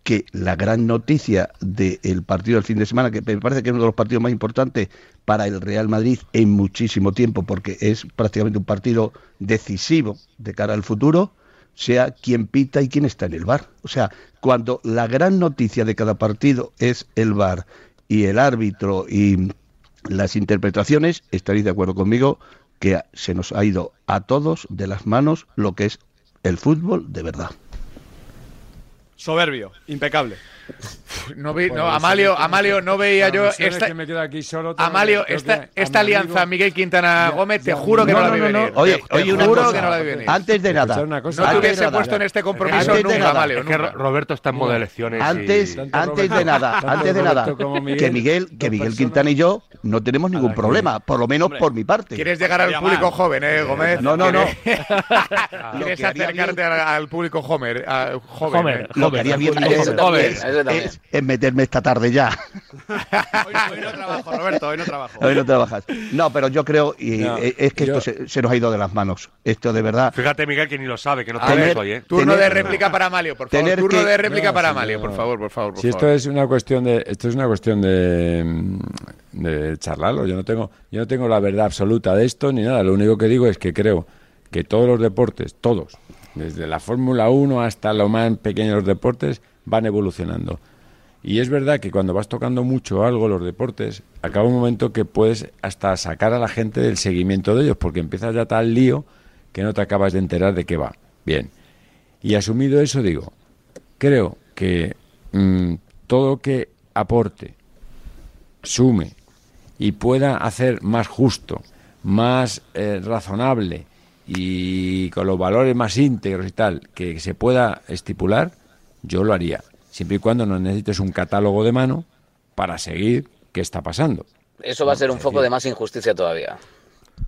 que la gran noticia del partido del fin de semana, que me parece que es uno de los partidos más importantes para el Real Madrid en muchísimo tiempo, porque es prácticamente un partido decisivo de cara al futuro, sea quien pita y quién está en el bar. O sea, cuando la gran noticia de cada partido es el bar y el árbitro y las interpretaciones, estaréis de acuerdo conmigo que se nos ha ido a todos de las manos lo que es el fútbol de verdad. Soberbio, impecable. No, vi- no, Amalio, Amalio, no veía yo esta, que me quedo aquí solo, Amalio, esta, esta alianza amigo- Miguel Quintana Gómez, te juro que no, la no, vi no, no. venir. Oye, oye, una juro cosa. que no la vi venir. Antes de nada, Escuchad una cosa. No te hubiese puesto en este compromiso Antes de nunca, nada. Amalio, Es que Roberto está en modo de elecciones. Antes, antes de nada, antes de nada, que Miguel, que Miguel Quintana y yo no tenemos ningún problema, por lo menos por mi parte. Quieres llegar al público joven, ¿eh, Gómez? No, no, no. ¿Quieres, acercarte al, público Homer? joven. ¿eh? Lo que haría bien es, es- es meterme esta tarde ya. Hoy, hoy no trabajo, Roberto, hoy no trabajo. Hoy no trabajas. No, pero yo creo y No, eh, es que yo- esto se, se nos ha ido de las manos. Esto de verdad. Fíjate, Miguel, que ni lo sabe, que no Tener- hoy, ¿eh? Turno Tener- de réplica para Amalio, por favor. Tener Turno que- de réplica No, para sí, Amalio, no. por favor, por favor. por Si esto favor. es una cuestión de esto es una cuestión de, de charlarlo, yo no tengo yo no tengo la verdad absoluta de esto ni nada, lo único que digo es que creo que todos los deportes, todos, desde la Fórmula 1 hasta los más pequeños deportes van evolucionando. Y es verdad que cuando vas tocando mucho algo los deportes, acaba un momento que puedes hasta sacar a la gente del seguimiento de ellos, porque empiezas ya tal lío que no te acabas de enterar de qué va. Bien. Y asumido eso digo, creo que mm, todo que aporte, sume y pueda hacer más justo, más eh, razonable y con los valores más íntegros y tal que se pueda estipular, yo lo haría, siempre y cuando no necesites un catálogo de mano para seguir qué está pasando. Eso va a ser un foco de más injusticia todavía.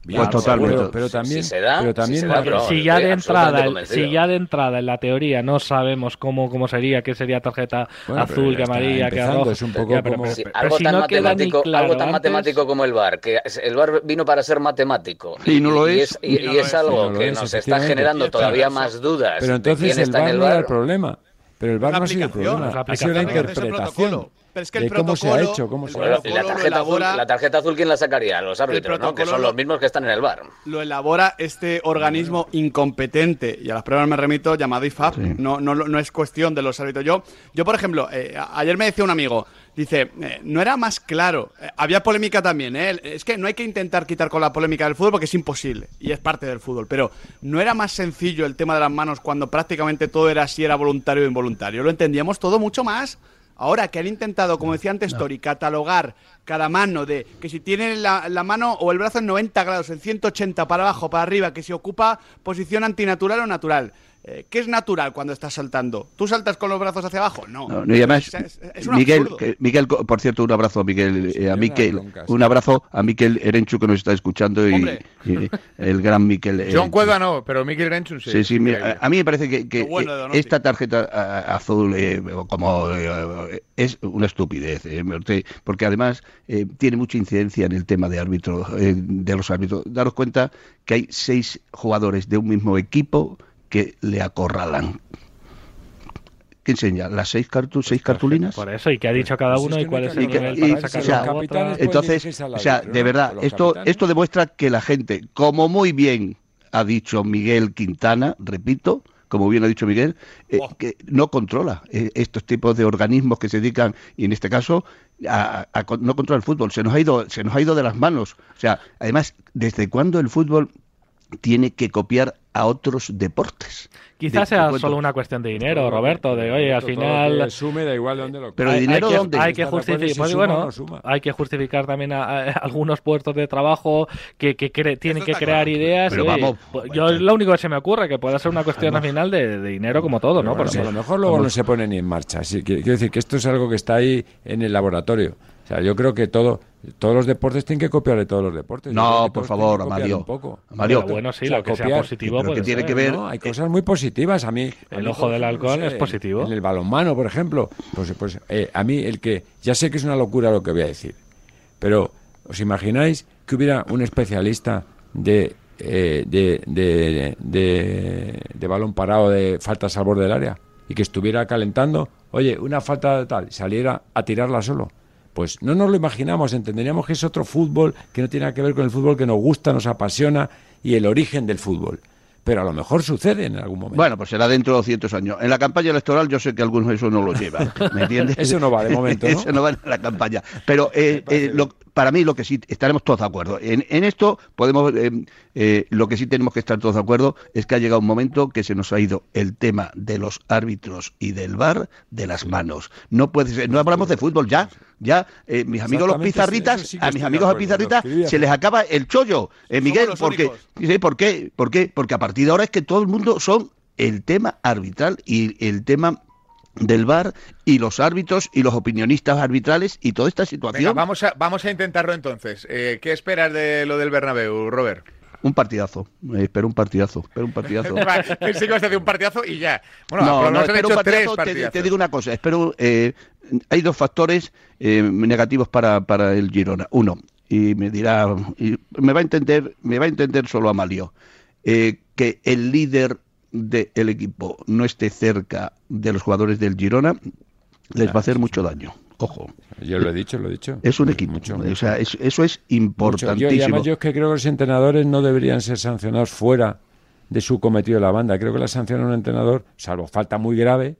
Bien, Pues totalmente. Pero, pero también, Si se da, pero también si se da, pero si ya de entrada, si ya de entrada en la teoría no sabemos cómo, cómo sería, qué sería tarjeta Bueno, azul, que amarilla, que roja. es un poco Ya, pero- como- pero algo, si tan no matemático, claro algo tan antes- matemático como el VAR, que el VAR vino para ser matemático. Y no lo es. y, Y no y lo es algo que nos está generando todavía más dudas Pero entonces el el no era el problema. Pero el VAR no ha sido el problema. la Ha sido la interpretación protocolo. Pero es que el de cómo se ha protocolo- hecho, cómo se ha hecho. la protocolo tarjeta, azul, la tarjeta azul, ¿quién la sacaría? Los árbitros, ¿no? Que protocolo son lo- los mismos que están en el VAR. Lo elabora este organismo incompetente, y a las pruebas me remito, llamado IFAB. No, no, no es cuestión de los árbitros. Yo, yo por ejemplo, eh, ayer me decía un amigo, dice, eh, no era más claro. Eh, había polémica también, ¿eh? Es que no hay que intentar quitar con la polémica del fútbol porque es imposible, y es parte del fútbol. Pero no era más sencillo el tema de las manos cuando prácticamente todo era si era voluntario o involuntario. Lo entendíamos todo mucho más. Ahora que han intentado, como decía antes Tori, catalogar cada mano de que si tiene la, la mano o el brazo en 90 grados, en 180 para abajo, para arriba, que si ocupa posición antinatural o natural. Eh, ¿Qué es natural cuando estás saltando? ¿Tú saltas con los brazos hacia abajo? No. No, no, y además, Es- es- es un Miguel, que- Miguel, por cierto, un abrazo a Miguel, eh, a Miquel, un abrazo a Miquel Erenchu que nos está escuchando y, el gran Miquel. John Erenchu. Cueva no, pero Miguel Renchun sí. Sí, sí, mira, a mí me parece que, bueno eh, Donosti. esta tarjeta a- azul eh, como eh, es una estupidez, eh, porque- porque además eh, tiene mucha incidencia en el tema de árbitro, eh, de los árbitros. Daros cuenta que hay seis jugadores de un mismo equipo que le acorralan. ¿Qué enseña? ¿Las seis, cartu seis cartulinas? Por eso, y que ha dicho cada uno y cuál es el Y que- nivel y- para o sacar sea, u otra. entonces, o sea, de verdad, esto, esto demuestra que la gente, como muy bien ha dicho Miguel Quintana, repito, como bien ha dicho Miguel, eh, que no controla eh, estos tipos de organismos que se dedican, y en este caso, a, a- a con- no controla el fútbol. Se nos ha ido, se nos ha ido de las manos. O sea, además, ¿desde cuándo el fútbol tiene que copiar a otros deportes? Quizás De- sea solo una cuestión de dinero, Roberto, de oye, al final... sume, da igual de dónde lo Pero hay, dinero hay que, dónde? hay que ¿Estás de acuerdo justificar, si pues, suma o bueno, no suma? hay que justificar también a, a algunos puestos de trabajo que, que cre- tienen que crear ideas. Pero y, vamos, pues, yo es lo único que se me ocurre que puede ser una cuestión al final de, de dinero como todo, ¿no? Bueno, Por a lo mejor luego no se pone ni en marcha. Sí, quiero quiero decir que esto es algo que está ahí en el laboratorio. O sea, yo creo que todo, todos los deportes tienen que copiar de todos los deportes. No, por favor. Amalio, Pero bueno, sí, O sea, lo que sea positivo pero que tiene ser, que ver- ¿no? Hay cosas muy positivas. A mí, a El mí, ojo del halcón no es positivo. En el balonmano, por ejemplo, pues, pues eh, a mí el que ya sé que es una locura lo que voy a decir, pero os imagináis que hubiera un especialista de eh, de, de, de- de balón parado de faltas al borde del área y que estuviera calentando, oye, una falta de tal, saliera a tirarla solo. Pues no nos lo imaginamos, entenderíamos que es otro fútbol que no tiene nada que ver con el fútbol que nos gusta, nos apasiona y el origen del fútbol. Pero a lo mejor sucede en algún momento. Bueno, pues será dentro de 200 años. En la campaña electoral yo sé que algunos de esos no lo llevan, ¿me entiendes? Eso no va de momento, ¿no? Eso no va en la campaña. Pero eh, eh, lo- para mí lo que sí, estaremos todos de acuerdo. En, en esto podemos, eh, eh, lo que sí tenemos que estar todos de acuerdo es que ha llegado un momento que se nos ha ido el tema de los árbitros y del VAR de las manos. No puede ser, no hablamos de fútbol ya. Ya, eh, mis amigos los pizarritas, sí a mis amigos los pizarritas se les acaba el chollo. Eh, Miguel, porque. ¿por qué? ¿Por qué? Porque a partir de ahora es que todo el mundo son el tema arbitral y el tema del VAR y los árbitros y los opinionistas arbitrales y toda esta situación. Venga, vamos a, vamos a intentarlo entonces. Eh, ¿Qué esperas de lo del Bernabéu, Robert? Un partidazo. Eh, espero un partidazo. Espero un partidazo. Pensé que hacer un partidazo y ya. Bueno, no, no, espero un hecho tres partidazo. Te, te digo una cosa. Espero. eh, hay dos factores eh, negativos para, para el Girona. Uno, y me dirá, y me va a entender, me va a entender solo Amalio, eh, que el líder del equipo no esté cerca de los jugadores del Girona les va a hacer mucho daño. Ojo. Yo lo he dicho, lo he dicho. Es un equipo. Mucho, O sea, es- eso es Mucho. Yo, y importantísimo. además yo es que creo que los entrenadores no deberían ser sancionados fuera de su cometido de la banda. Creo que la sanción a un entrenador, salvo falta muy grave,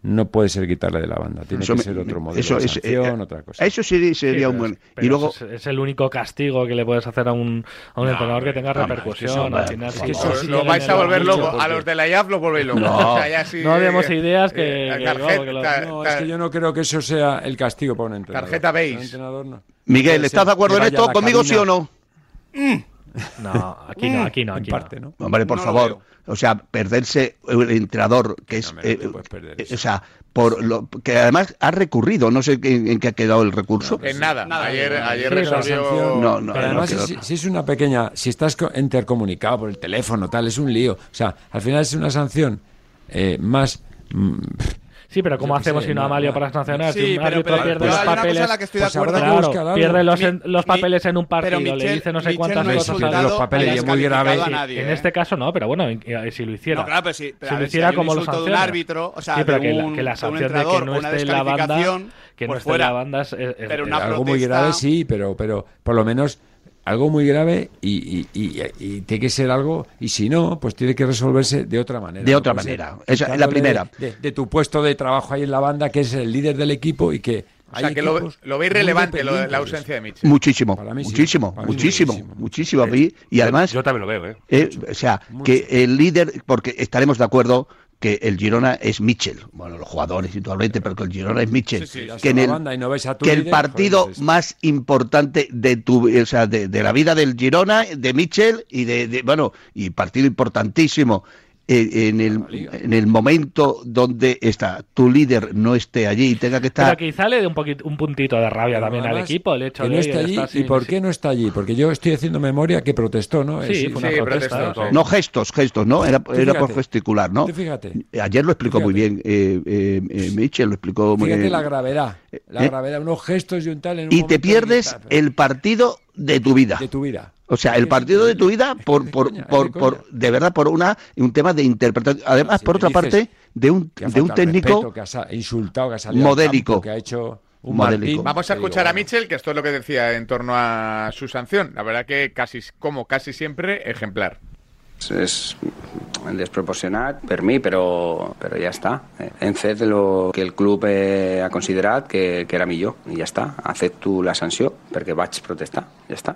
no puede ser quitarle de la banda. Tiene Eso que me- ser otro modelo eso de es- sanción, eh, otra cosa. Eso sí sería Sí, un buen. es- Y luego. es, es el único castigo que le puedes hacer a un, a un No, entrenador que tenga repercusión. eso, al final, es sí, que sí, eso sí, Lo vais a volver loco. A los de la IAF los volvéis locos. No. O sea, ya sí, No demos eh, ideas que- eh, que- tarjeta- que lo- ta- No, ta- es que yo no creo que eso sea el castigo para un entrenador. Tarjeta no. Miguel, ¿estás de acuerdo en esto? ¿Conmigo cabina- sí o no? No, aquí no, aquí no, aquí parte, no. Hombre, por No favor. O sea, perderse el entrenador, que es. no eh, eh, eso. o sea, por lo, que además ha recurrido, no sé en, en qué ha quedado el recurso. En nada. ayer ayer Sí, la resolvió. sanción- No, no, pero no además, si, si es una pequeña, si estás co- intercomunicado por el teléfono, tal, es un lío. O sea, al final es una sanción eh, más. mm, Sí, pero ¿cómo hacemos sé, si no, Amalio, para sancionar? Sí, si un pero- árbitro pero- pierde pero los hay una cosa papeles. en la que estoy de pues acuerdo. Claro. pierde los, Mi- en- los mi- papeles en un partido, le dice no sé Michel cuántas no cosas. los papeles a y es muy grave. nadie, en ¿eh? este caso no, pero bueno, en- eh, si lo hiciera. No, claro, pero sí. pero si lo hiciera como lo de un sanciona. árbitro, o sea, sí, pero de que, la- que la sanción de que no esté en la banda, descalificación, que no esté en la fuera. banda es, algo muy grave, sí, pero, pero por lo menos algo muy grave y, y- y- y tiene que ser algo, y si no, pues tiene que resolverse de otra manera. De otra puede ser manera. Esa es la primera. De, de tu puesto de trabajo ahí en la banda, que es el líder del equipo y que. O sea, que lo, lo veis relevante lo la ausencia de Mitchell. Muchísimo, Para mí sí, muchísimo, para mí muchísimo, muchísimo. muchísimo. y además, Yo también lo veo, ¿eh? eh, o sea, que el líder, porque estaremos de acuerdo que el Girona es Mitchell, bueno, los jugadores individualmente, pero que el Girona es Mitchell, Sí, sí, ya que, en el, no que partido joder, más importante de tu, o sea, de, de la vida del Girona, de Mitchell y de, de- bueno, y partido importantísimo eh, en el, en el momento donde está tu líder no esté allí y tenga que estar Pero quizá le dé un, poquito, un puntito de rabia Pero también al equipo el hecho que de no allí. está ¿Y sin- por qué no está allí? Porque yo estoy haciendo memoria que protestó, ¿no? Sí, Es- fue una sí, protesta. protestó. no gestos, gestos, ¿no? Era, era por fíjate, gesticular, ¿no? fíjate. Ayer lo explicó muy Fíjate. bien eh, eh, eh, Mitchell, lo explicó muy Fíjate bien. la gravedad. La ¿Eh? gravedad, unos gestos y un tal. En un y te pierdes el partido de tu vida. de tu vida. O sea, el partido de tu vida por, por, es por, por- de verdad por una un tema de interpretación. Además, Si por otra parte, de un de un técnico respeto, que ha insultado, que ha salido modélico. campo, que ha hecho un. Martín, Vamos a escuchar a Mitchell, que esto es lo que decía en torno a su sanción. La verdad que casi, como casi siempre, ejemplar. És desproporcionat per mi, però, però ja està. Hem fet el que el club eh, ha considerat que, que era millor i ja està. Accepto la sanció perquè vaig protestar. Ja està.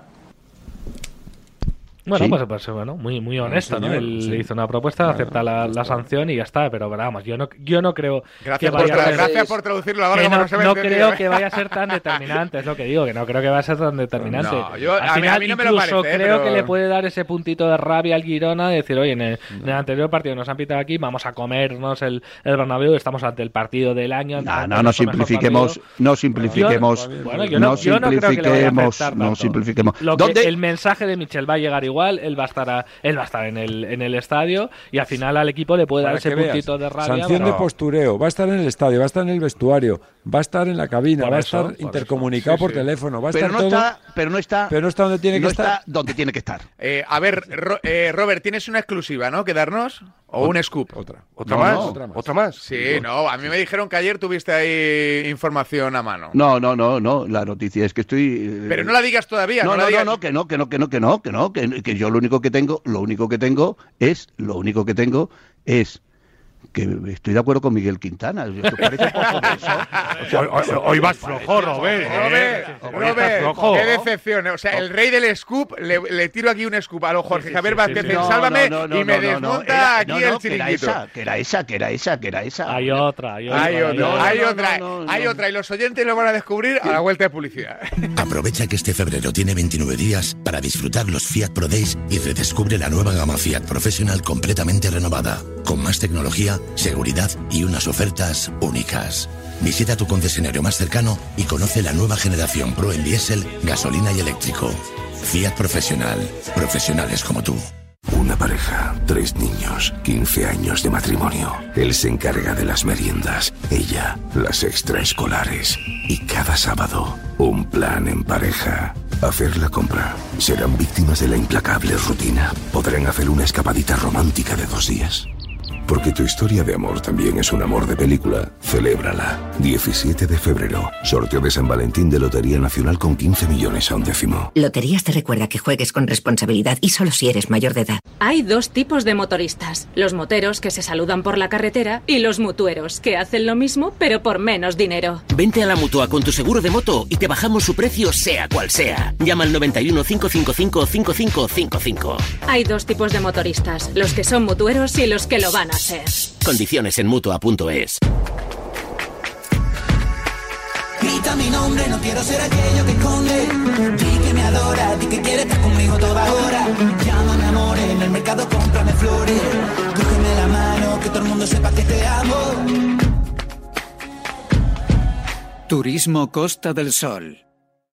Bueno, Sí. pues, pues, bueno, muy, muy honesto, ¿no? Él sí. hizo una propuesta, acepta la, la sanción y ya está, pero vamos, yo no, yo no creo Gracias, que por, vaya a ser... gracias por traducirlo ahora que no, no se me no creo ¿eh? que vaya a ser tan determinante, es lo que digo, que no creo que vaya a ser tan determinante. No, yo- Al a mí- a final, mí no me lo incluso parece, ¿eh? creo pero- que le puede dar ese puntito de rabia al Girona de decir, oye, en el, en el anterior partido nos han pitado aquí, vamos a comernos el, el Bernabéu, estamos ante el partido del año. No, no, no simplifiquemos, no simplifiquemos, bueno, yo no, no yo no creo que le vaya a simplifiquemos, afectar no tanto. simplifiquemos. Lo que- ¿Dónde? el mensaje de Michel va a llegar igual, él va a estar, a- él va a estar en el, en el estadio y al final al equipo le puede dar ese veas, puntito de rabia. Sanción de postureo. Va a estar en el estadio, va a estar en el vestuario, va a estar en la cabina, Por va a estar intercomunicado por Sí, sí. teléfono, va a Pero estar no todo. está, pero no está, pero no está donde tiene que estar. donde tiene que estar. Eh, a ver, Ro- eh, Robert, ¿tienes una exclusiva, no? ¿Que darnos? ¿O un scoop? Otra. ¿Otra, No, más? no. ¿Otra más? ¿Otra más? Sí, no, a mí me dijeron que ayer tuviste ahí información a mano. No, no, no, no. La noticia es que estoy. eh, Pero no la digas todavía, no, No, la no, no, digas. no, que no, que no, que no, que no, que no, que, que yo lo único que tengo, lo único que tengo es, lo único que tengo es que estoy de acuerdo con Miguel Quintana. ¿Os parece poco? O sea, Hoy, hoy- hoy vas flojo, Robert. Robert, ¿eh? Robert, flojo. qué decepción. O sea, el rey del scoop, le, le tiro aquí un scoop a lo Jorge Javier Vázquez No, Sálvame no, no, y me no, no, no, desmonta aquí no, el no, que era chiringuito. esa, que era esa, que era esa, que era esa. Hay otra, hay otra. Hay otra, hay otra, hay otra. Y los oyentes lo van a descubrir a la vuelta de publicidad. Aprovecha que este febrero tiene 29 días para disfrutar los Fiat Pro Days y redescubre la nueva gama Fiat Professional completamente renovada, con más tecnología, seguridad y unas ofertas únicas. Visita tu concesionario más cercano y conoce la nueva generación Pro en diésel, gasolina y eléctrico. Fiat Professional. Profesionales como tú. Una pareja, tres niños, 15 años de matrimonio. Él se encarga de las meriendas, ella las extraescolares. Y cada sábado, un plan en pareja. Hacer la compra. Serán víctimas de la implacable rutina. Podrán hacer una escapadita romántica de dos días. Porque tu historia de amor también es un amor de película. Celébrala. 17 de febrero. Sorteo de San Valentín de Lotería Nacional con 15 millones a un décimo. Loterías te recuerda que juegues con responsabilidad y solo si eres mayor de edad. Hay dos tipos de motoristas, los moteros que se saludan por la carretera y los mutueros que hacen lo mismo pero por menos dinero. Vente a la mutua con tu seguro de moto y te bajamos su precio sea cual sea. Llama al 91 555 5555. Hay dos tipos de motoristas, los que son mutueros y los que lo van a Condiciones en mutua.es. Grita mi nombre, no quiero ser aquello que esconde. Di que me adora, di que quiere estar conmigo toda hora. Llámame amor, en el mercado cómprame flores. Cógeme la mano, que todo el mundo sepa que te amo. Turismo Costa del Sol.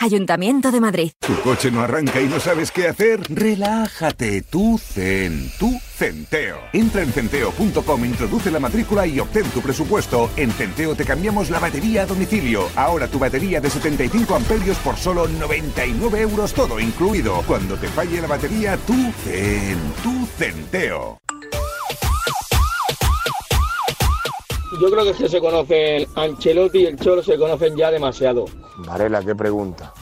Ayuntamiento de Madrid. ¿Tu coche no arranca y no sabes qué hacer? Relájate, tú tú Centeo. Entra en centeo.com, introduce la matrícula y obtén tu presupuesto. En Centeo te cambiamos la batería a domicilio. Ahora tu batería de 75 amperios por solo 99 euros todo incluido. Cuando te falle la batería, tú Zen, tú Centeo. Yo creo que si se conocen Ancelotti y el Cholo se conocen ya demasiado. Varela, ¿qué pregunta?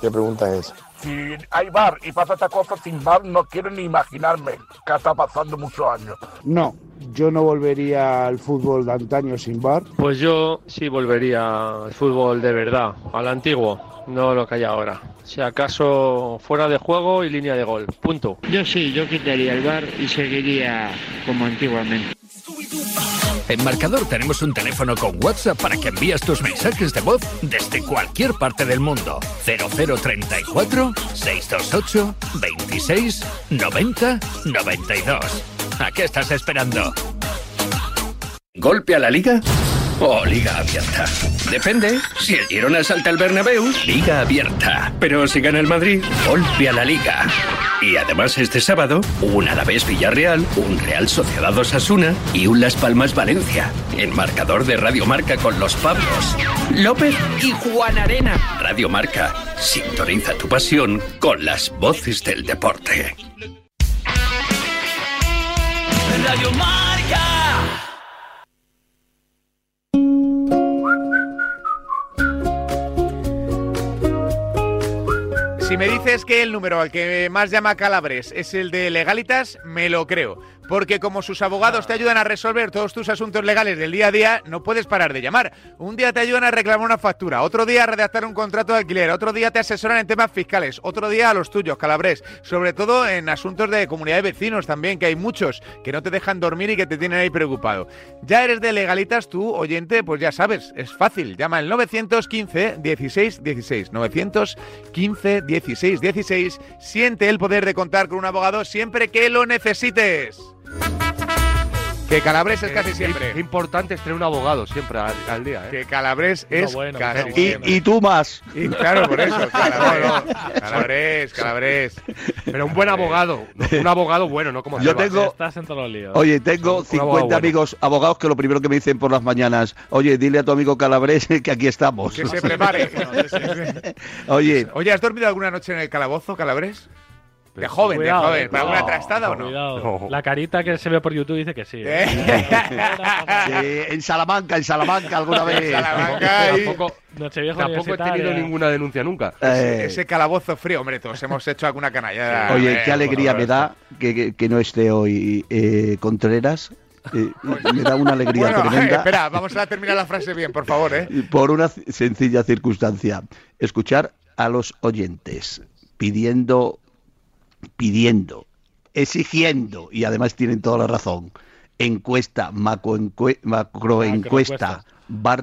¿Qué pregunta es? Si hay bar y pasa esta cosa sin bar, no quiero ni imaginarme que está pasando muchos años. No, yo no volvería al fútbol de antaño sin bar. Pues yo sí volvería al fútbol de verdad, al antiguo, no lo que hay ahora. Si acaso fuera de juego y línea de gol. Punto. Yo sí, yo quitaría el bar y seguiría como antiguamente. En Marcador tenemos un teléfono con WhatsApp para que envíes tus mensajes de voz desde cualquier parte del mundo. 0034 628 26 90 92. ¿A qué estás esperando? ¿Golpe a la liga? O liga abierta. Depende. Si el Girona salta al Bernabéu, liga abierta. Pero si gana el Madrid, golpe a la liga. Y además este sábado, un Alavés Villarreal, un Real Sociedad Osasuna y un Las Palmas Valencia. En marcador de Radio Marca con los Pablos. López y Juan Arena. Radio Marca. Sintoniza tu pasión con las voces del deporte. Radio Marca. Si me dices que el número al que más llama Calabres es el de Legalitas, me lo creo. Porque como sus abogados te ayudan a resolver todos tus asuntos legales del día a día, no puedes parar de llamar. Un día te ayudan a reclamar una factura, otro día a redactar un contrato de alquiler, otro día te asesoran en temas fiscales, otro día a los tuyos, Calabres. Sobre todo en asuntos de comunidad de vecinos también, que hay muchos que no te dejan dormir y que te tienen ahí preocupado. Ya eres de Legalitas tú, oyente, pues ya sabes, es fácil. Llama al 915 16 16. 915 16 16. Siente el poder de contar con un abogado siempre que lo necesites. Que Calabres es casi siempre. Qué importante es tener un abogado siempre al, al día, ¿eh? Que Calabres es bueno, casi Y, siempre. y tú más. Y claro, por eso, Calabres, Calabres, Calabres. Pero un buen abogado, ¿no? un abogado bueno, no como Yo tengo- Estás en todos los líos. Oye, tengo Un 50 abogado bueno. amigos abogados que lo primero que me dicen por las mañanas, oye, dile a tu amigo Calabres que aquí estamos. Que se prepare. Oye, Oye, ¿has dormido alguna noche en el calabozo, Calabres? De joven, Cuidado, de joven. eh, ¿Para alguna cuidado, trastada o no? Cuidado. La carita que se ve por YouTube dice que sí. sí, en Salamanca, en Salamanca alguna vez. Salamanca y- Tampoco, Nochevieja tampoco he tenido ninguna denuncia nunca. Eh, Ese calabozo frío, hombre, todos hemos hecho alguna canallada. Oye, Eh, qué alegría me da que, que- que no esté hoy eh, Contreras. Eh, me da una alegría Bueno, tremenda espera, vamos a terminar la frase bien, por favor, ¿eh? por una sencilla circunstancia. Escuchar a los oyentes pidiendo, pidiendo, exigiendo, y además tienen toda la razón. Encuesta, macroencue- macroencuesta,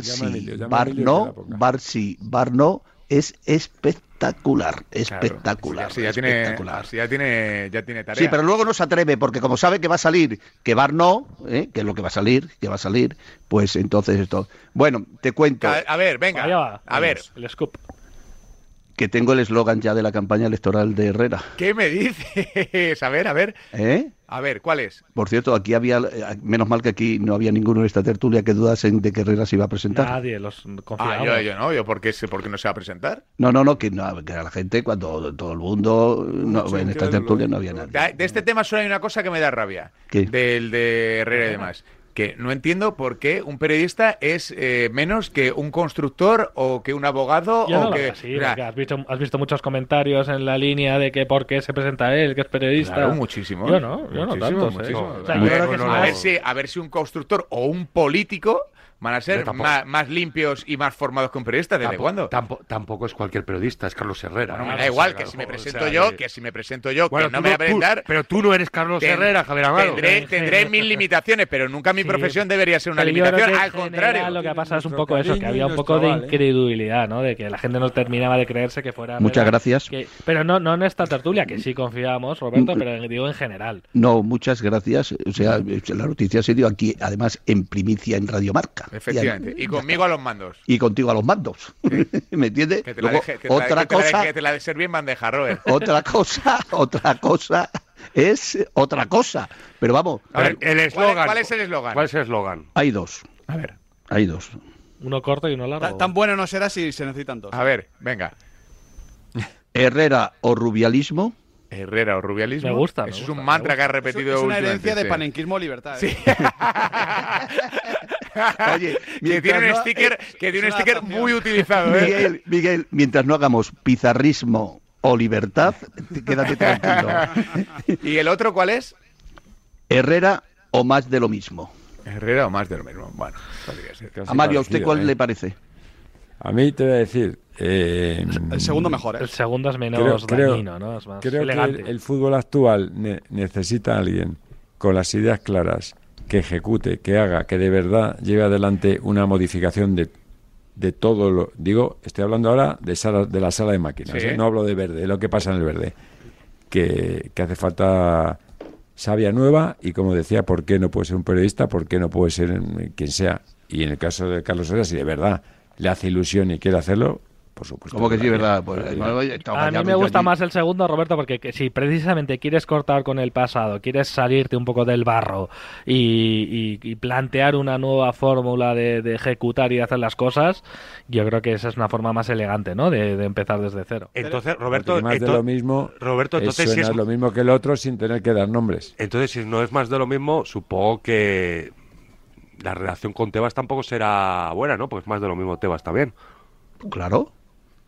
sí, a bar no, sí, bar no, es espectacular, espectacular. Ya tiene, espectacular. así ya tiene, ya tiene tarea. Sí, pero luego no se atreve, porque como sabe que va a salir, que Bar no, ¿eh? que es lo que va a salir, que va a salir, pues entonces esto. Bueno, te cuento. A, a ver, venga. Va. A ver, El scoop. Que tengo el eslogan ya de la campaña electoral de Herrera. ¿Qué me dices? A ver, a ver. ¿Eh? A ver, ¿cuál es? Por cierto, aquí había, eh, menos mal que aquí no había ninguno en esta tertulia que dudasen de que Herrera se iba a presentar. Nadie los Ah, confiaba. yo, yo no, yo por qué, sé- por qué no se va a presentar. No, no, no, que, no, que la gente, cuando todo el mundo, no, Sí, en esta tertulia no había nadie. De, de este tema solo hay una cosa que me da rabia. ¿Qué? Del de Herrera y demás. Que no entiendo por qué un periodista es eh, menos que un constructor o que un abogado Yo no o lo que... veo así, Mira, has visto, has visto muchos comentarios en la línea de que por qué se presenta él, que es periodista. Claro, muchísimo. Yo no, yo no Muchísimo, tanto. ¿eh? muchísimo. O sea, a, ver si, a ver si un constructor o un político van a ser tampoco- más, más limpios y más formados que un periodista. ¿Desde Tampo- cuándo? Tampo- tampoco es cualquier periodista, es Carlos Herrera. Bueno, me da igual que si me o presento sea, yo, que- que si me presento yo, Bueno, que no me voy a presentar. pero tú no eres Carlos Ten- Herrera, Javier Amado. Tendré, tendré mil limitaciones, pero nunca mi Sí, profesión debería ser una limitación. Al general contrario. Lo que ha pasado es un poco eso, que había un poco de ¿eh? incredulidad, ¿no? De que la gente no terminaba de creerse que fuera. Muchas Herrera, gracias. que- pero no, no en esta tertulia, que sí confiábamos, Roberto, pero digo en general. No, muchas gracias. O sea, la noticia se dio aquí, además, en primicia en Radio Marca. Efectivamente. Y conmigo a los mandos. Y contigo a los mandos. ¿Me entiendes? Que te la Luego, deje- que te la- otra que te la cosa, que te la de ser bien bandeja, Robert. otra cosa, otra cosa es otra cosa. Pero vamos, A ver, el ¿Cuál, eslogan. cuál es el eslogan? ¿Cuál es el eslogan? hay dos. A ver. Hay dos. Uno corto y uno largo. Ta- Tan bueno no será si se necesitan dos. A ver, venga. Herrera o rubialismo. Herrera o rubialismo. Me gusta, me Eso es un mantra que has repetido es una herencia de panenquismo libertad. Sí. ¿eh? Oye, que tiene un no- sticker, eh, que tiene un sticker adaptación. muy utilizado, ¿eh? Miguel, Miguel, mientras no hagamos pizarrismo o libertad, quédate tranquilo. ¿Y el otro cuál es? Herrera o más de lo mismo. Herrera o más de lo mismo. Bueno, podría ser. Casi A Mario, ¿a usted cuál ¿eh? le parece? A mí te voy a decir. eh, El segundo mejor, ¿eh? El segundo es menos creo- dañino, ¿no? Es más creo que el, el fútbol actual ne- necesita a alguien con las ideas claras, que ejecute, que haga, que de verdad lleve adelante una modificación de, de todo lo. Digo, estoy hablando ahora de, sala, de la sala de máquinas, Sí. ¿eh? no hablo de verde, de lo que pasa en el verde. Que, que hace falta sabia nueva y, como decía, ¿por qué no puede ser un periodista? ¿Por qué no puede ser eh, quien sea? Y en el caso de Carlos Herrera, si de verdad le hace ilusión y quiere hacerlo, por supuesto. Como que sí, verdad. Pues, no, A mí me gusta allí. más el segundo, Roberto, porque que si precisamente quieres cortar con el pasado, quieres salirte un poco del barro y, y- y plantear una nueva fórmula de, de ejecutar y de hacer las cosas, yo creo que esa es una forma más elegante, ¿no? De, de empezar desde cero. Entonces, Roberto, Porque más de lo mismo, Roberto, es- entonces si es, lo mismo que el otro sin tener que dar nombres. entonces si no es más de lo mismo, supongo que la relación con Tebas tampoco será buena, ¿no? Pues es más de lo mismo Tebas también. Claro.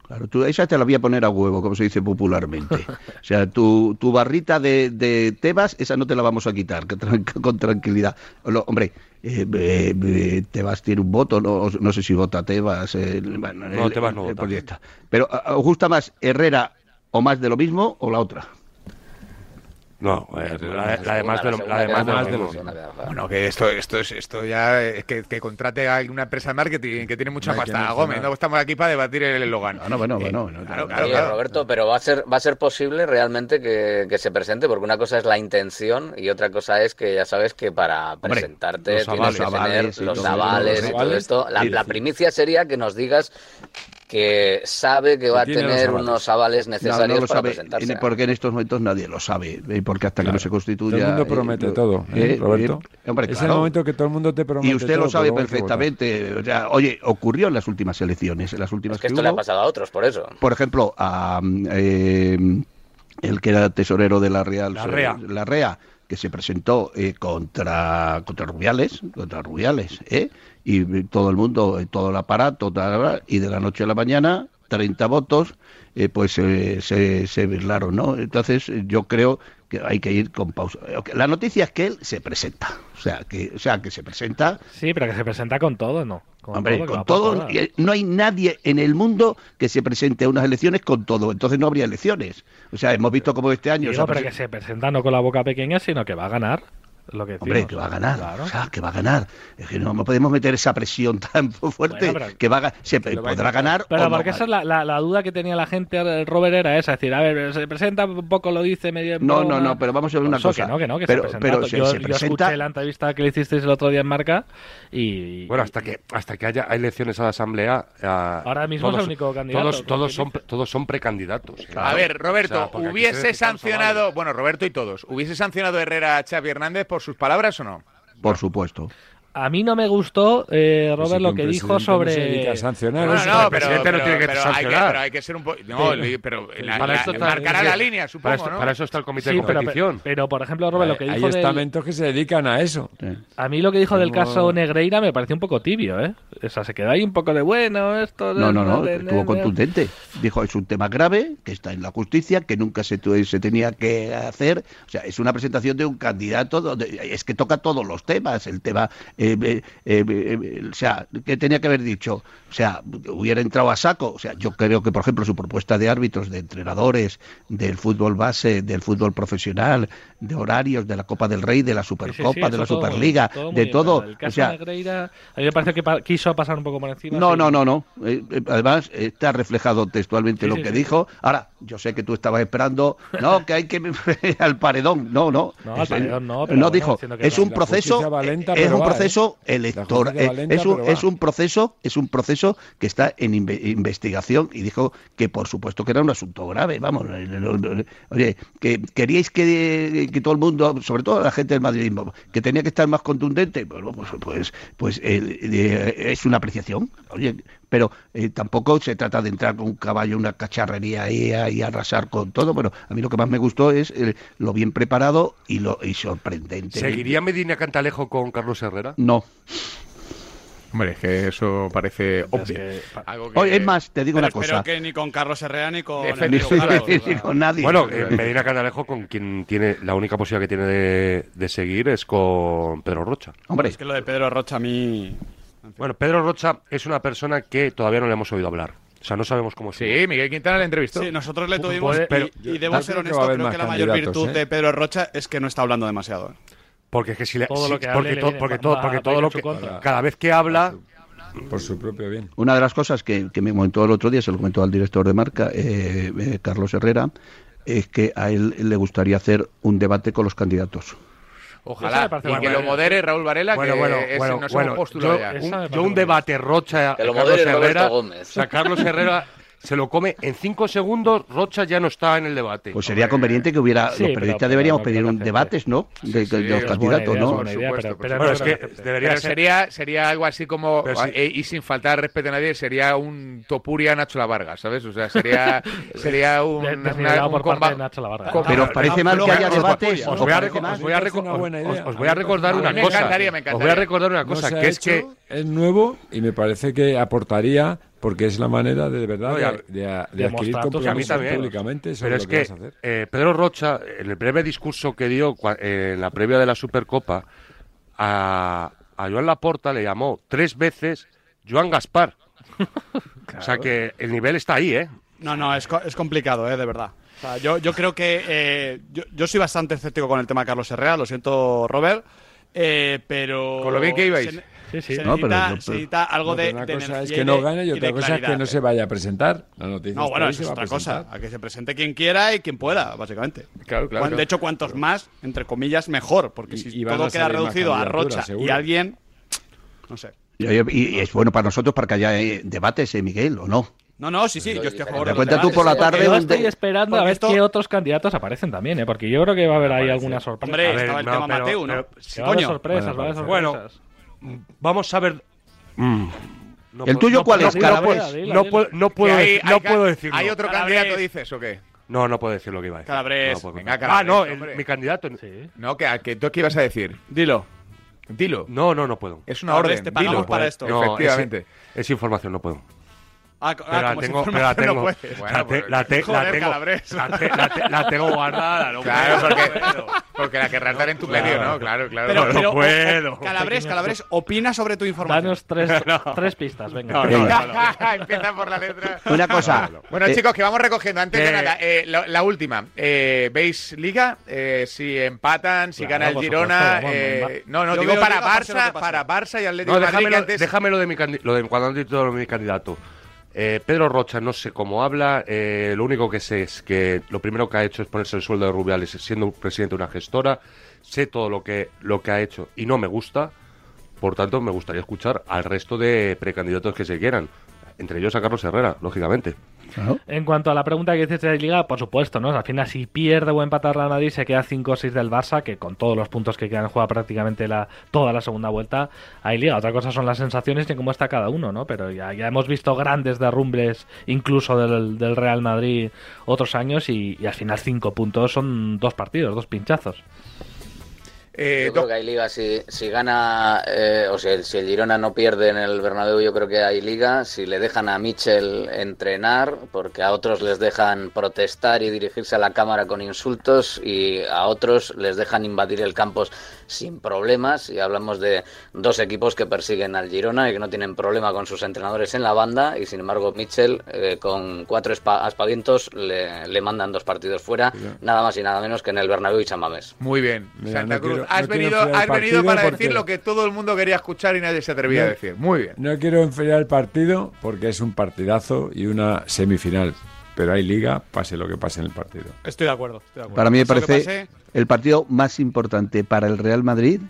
Claro, tú esa te la voy a poner a huevo, como se dice popularmente. O sea, tu, tu barrita de, de Tebas, esa no te la vamos a quitar, con tranquilidad. Lo- hombre, eh, eh, eh, Tebas tiene un voto, no, no sé si vota Tebas. eh, bueno, No, el- Tebas no el vota. proyecto. Pero, ¿os gusta más Herrera o más de lo mismo o la otra? No, eh, la, la de más de lo, la de más de más Bueno, que esto, esto es, esto ya es que, que contrate a una empresa de marketing que tiene mucha No que pasta. mencionar. Gómez, no estamos aquí para debatir el eslogan. No, bueno, Eh, bueno, bueno, claro, no, claro, Oye, claro. Roberto, pero va a ser va a ser posible realmente que, que se presente, porque una cosa es la intención y otra cosa es que ya sabes que para presentarte los tienes avales, que avales tener los avales y todo esto. La, primicia sería que nos digas que sabe que va a tener unos avales necesarios no lo para sabe, presentarse. en- porque en estos momentos nadie lo sabe, porque hasta que no se constituya... Todo el mundo eh, promete todo, ¿eh, eh, Roberto? eh, hombre, es claro. el momento que todo el mundo te promete Y usted todo, lo sabe perfectamente. O sea, oye, ocurrió en las últimas elecciones, en las últimas Es que que esto le ha pasado a otros, por eso. Por ejemplo, a mm, eh, el que era tesorero de la Real, La Rea. la REA, que se presentó eh, contra contra Rubiales, contra Rubiales, ¿eh? y todo el mundo, eh, todo el aparato, y de la noche a la mañana 30 votos, pues se, se burlaron, ¿no? Entonces yo creo que hay que ir con pausa. Eh, La noticia es que él se presenta, o sea, que, o sea, que se presenta Sí, pero que se presenta con todo, ¿no? Con Hombre, que con todo, y no hay nadie en el mundo que se presente a unas elecciones con todo, entonces no habría elecciones. O sea, hemos visto como este año... se Digo, ha pero que se presenta no con la boca pequeña, sino que va a ganar. Lo que Hombre, decimos. que va a ganar. Claro. O sea, que va a ganar. Es que no no podemos meter esa presión tan fuerte Bueno, pero- que va a, podrá ganar Pero o no porque esa es la, la- la duda que tenía la gente, Robert, era esa. Es decir, a ver, se presenta un poco, lo dice medio. No, no, no, pero vamos a ver una Eso cosa. Que no, que no, que Pero- se presenta. pero se- yo, se yo presenta- escuché la entrevista que le hicisteis el otro día en Marca y. Bueno, hasta que hasta que haya elecciones a la Asamblea. ah, Ahora mismo es el único candidato, Todos, todos, son, todos son precandidatos. A ver, Roberto, O sea, ¿hubiese sancionado, bueno, Roberto y todos, ¿hubiese sancionado Herrera a Xavi Hernández por sus palabras o no? Por supuesto. A mí no me gustó, eh, Pues Robert, lo que dijo no sobre. se dedica a sancionar, No, no, no, El pero, presidente no pero- tiene que pero hay que, sancionar. pero hay que ser un poco... No, Sí. pero la, Para la- esto está- marcará la línea, supongo, para esto, ¿no? para eso está el comité Sí, de competición. pero, por ejemplo, Robert, lo que Hay dijo del- estamentos que se dedican a eso. A mí lo que dijo del caso Negreira me pareció un poco tibio, ¿eh? O sea, se quedó ahí un poco de bueno, esto... No, no, no, de- estuvo de- contundente. Dijo, es un tema grave, que está en la justicia, que nunca se, tu- se tenía que hacer. O sea, es una presentación de un candidato donde es que toca todos los temas. El tema, eh, eh, eh, eh, o sea, ¿qué tenía que haber dicho? O sea, hubiera entrado a saco. O sea, yo creo que, por ejemplo, su propuesta de árbitros, de entrenadores, del fútbol base, del fútbol profesional, de horarios, de la Copa del Rey, de la sí, Supercopa, sí, de la Superliga, todo de todo. El O caso sea, Negreira, a mí me parece que pa- quiso pasar un poco por encima. no, no, no, no. Eh, eh, además, está reflejado textualmente Sí, lo que dijo. Ahora, yo sé que tú estabas esperando, no, que hay que al paredón. No, no. No, al paredón no, pero bueno, dijo, es no. un proceso, va es un va, proceso ¿eh? electoral, va es un, va. es un proceso, es un proceso que está en inve- investigación y dijo que por supuesto que era un asunto grave. Vamos, eh, no, no, no. oye, que queríais que, que todo el mundo, sobre todo la gente del madridismo, que tenía que estar más contundente. Bueno, pues, pues, pues eh, eh, es una apreciación. Oye, pero eh, tampoco se trata de entrar con un caballo, una cacharrería ahí y arrasar con todo. Bueno, a mí lo que más me gustó es eh, lo bien preparado y lo y sorprendente. ¿Seguiría Medina Cantalejo con Carlos Herrera? No. Hombre, es que eso parece obvio. Algo que- Oye, es más, te digo Pero una cosa. espero que ni con Carlos Herrera ni con González, o sea. Ni con nadie. Bueno, eh, Medina Cantalejo con quien tiene la única posibilidad que tiene de, de seguir es con Pedro Rocha. Hombre, Es que lo de Pedro Rocha a mí... Bueno, Pedro Rocha es una persona que todavía no le hemos oído hablar. O sea, no sabemos cómo es. Sí, Miguel Quintana le entrevistó. Sí, nosotros le tuvimos Puede- y- pero- y, debo ser honesto, creo que la mayor virtud ¿eh? de Pedro Rocha es que no está hablando demasiado. ¿eh? Porque es que si le, Todo lo que porque, le to- viene- porque va- todo, porque todo lo que contra. cada vez que habla Por su propio bien. Una de las cosas que, que me comentó el otro día, se lo comentó al director de marca, eh, eh, Carlos Herrera, es que a él le gustaría hacer un debate con los candidatos. Ojalá. Y que lo modere Raúl Varela, bueno, que bueno, es, bueno, nos bueno, yo, yo un debate Rocha Que lo Carlos modere Herrera, Gómez. o sea, Carlos Herrera se lo come en cinco segundos, Rocha ya no está en el debate. Pues sería conveniente que hubiera, Sí, los periodistas pero deberíamos pedir un que debates, ¿no? De, los candidatos, idea, ¿no? idea, Por pero- supuesto, es que debería Pero ser... sería, sería algo así como, eh, y sin faltar respeto a nadie, sería un Topuria Nacho La Varga, ¿sabes? O sea, sería, sería un, De- una- un por parte comba- de Nacho Lavarga. comba- Pero os parece mal que haya Os- debates. Os ¿Os voy a, una me recordar una a mí me cosa. encantaría, me Os voy a encantaría. recordar una No cosa, que es que es nuevo y me parece que aportaría porque es la manera de, de verdad No, ya- de, de- de Demostrar adquirir tus a mí compromisos públicamente Pero es lo que, que vas a hacer. eh, Pedro Rocha, en el breve discurso que dio eh, en la previa de la Supercopa, a, a Joan Laporta le llamó tres veces Joan Gaspar. O sea que el nivel está ahí, ¿eh? No, no, es, co- es complicado, ¿eh? de verdad. O sea, yo, yo creo que. eh, yo, yo soy bastante escéptico con el tema de Carlos Herrera, lo siento, Robert. eh, pero. Con lo bien que ibais. Se, Sí, sí. se No, pero necesita, yo- se necesita algo No, de. pero una de cosa es energía que y no gane y y otra cosa es que no se vaya a presentar. La noticia No, bueno, eso es otra cosa. A que se presente quien quiera y quien pueda, básicamente. Claro, claro. De hecho, cuantos más, entre comillas, mejor. Porque Y- si y todo queda reducido a Rocha y seguro. alguien. No sé. Y, y es bueno para nosotros para que haya eh, debates, ¿eh, Miguel, o no? No, no, sí, sí, yo estoy a favor Te cuenta tú por la tarde Yo estoy esperando a porque ver esto- qué otros candidatos aparecen también, ¿eh? porque yo creo que va a haber ahí alguna sorpresa. Hombre, A ver, estaba el no, tema pero- Mateu, ¿no? pero- Sí, Va a haber coño. sorpresas, va a haber Bueno, sorpresas. Vamos a ver. Mm, no ¿El tuyo no cuál puedo- es, no Calabres? puedo- Dilo, No puedo, no puedo, hay- decir- no hay puedo decirlo. ¿Hay otro Calabres. candidato, dices, o qué? No, no puedo decir lo que iba a decir. Calabres. No puedo Venga. Calabres, ah, no, el- mi candidato. Sí. No, que, que tú qué ibas a decir. Dilo. Dilo. No, no, no puedo. Es una Calabres, orden. te pagamos Dilo. para esto. No, Efectivamente. Es, es información, no puedo. Ah, Pero la tengo, la no tengo, la, tengo, Calabres. la te- la te- la tengo guardada, no Claro, puedo, porque, no puedo. porque la querrás dar en tu Claro. medio, ¿no? Claro, claro. Pero, No pero, o- o- puedo. Calabres, Calabres, opina sobre tu información. Danos tres, tres pistas, venga. No, no, Venga. no, no. Empieza por la letra. Una cosa. Bueno, eh, chicos, que vamos recogiendo. Antes de nada, eh, la, la última. Eh, ¿Veis Liga? Eh, si empatan, si Claro, gana el Girona. eh, no, no, digo para Barça, para Barça y Atlético No, de Madrid. déjamelo, de mi, candi- lo de cuando han dicho lo de mi candidato. Eh, Pedro Rocha no sé cómo habla, eh, lo único que sé es que lo primero que ha hecho es ponerse el sueldo de Rubiales siendo presidente de una gestora, sé todo lo que, lo que ha hecho y no me gusta, por tanto me gustaría escuchar al resto de precandidatos que se quieran, entre ellos a Carlos Herrera, lógicamente. En cuanto a la pregunta que dices de Liga, por supuesto, ¿no? Al final, si pierde o empata Real Madrid, se queda 5 o 6 del Barça, que con todos los puntos que quedan juega prácticamente la, toda la segunda vuelta, hay Liga. Otra cosa son las sensaciones y cómo está cada uno, ¿no? Pero ya, hemos visto grandes derrumbes, incluso del, Real Madrid, otros años, y, y al final 5 puntos son dos partidos, dos pinchazos. Eh, Yo creo que hay liga si, si gana, eh, o sea, si el Girona no pierde en el Bernabéu, yo creo que hay liga. Si le dejan a Michel entrenar, porque a otros les dejan protestar y dirigirse a la cámara con insultos y a otros les dejan invadir el campo sin problemas. Y hablamos de dos equipos que persiguen al Girona y que no tienen problema con sus entrenadores en la banda. Y sin embargo, Michel, eh, con cuatro aspavientos, le, le mandan dos partidos fuera, nada más y nada menos que en el Bernabéu y San Mamés. Muy bien, Mira, Santa no Cruz. Has no quiero venido, enfriar el has venido partido para porque- decir lo que todo el mundo quería escuchar y nadie se atrevía a decir. Muy bien. No quiero enfriar el partido porque es un partidazo y una semifinal. Pero hay liga, pase lo que pase en el partido. Estoy de acuerdo. estoy de acuerdo. Para mí me parece el partido más importante para el Real Madrid,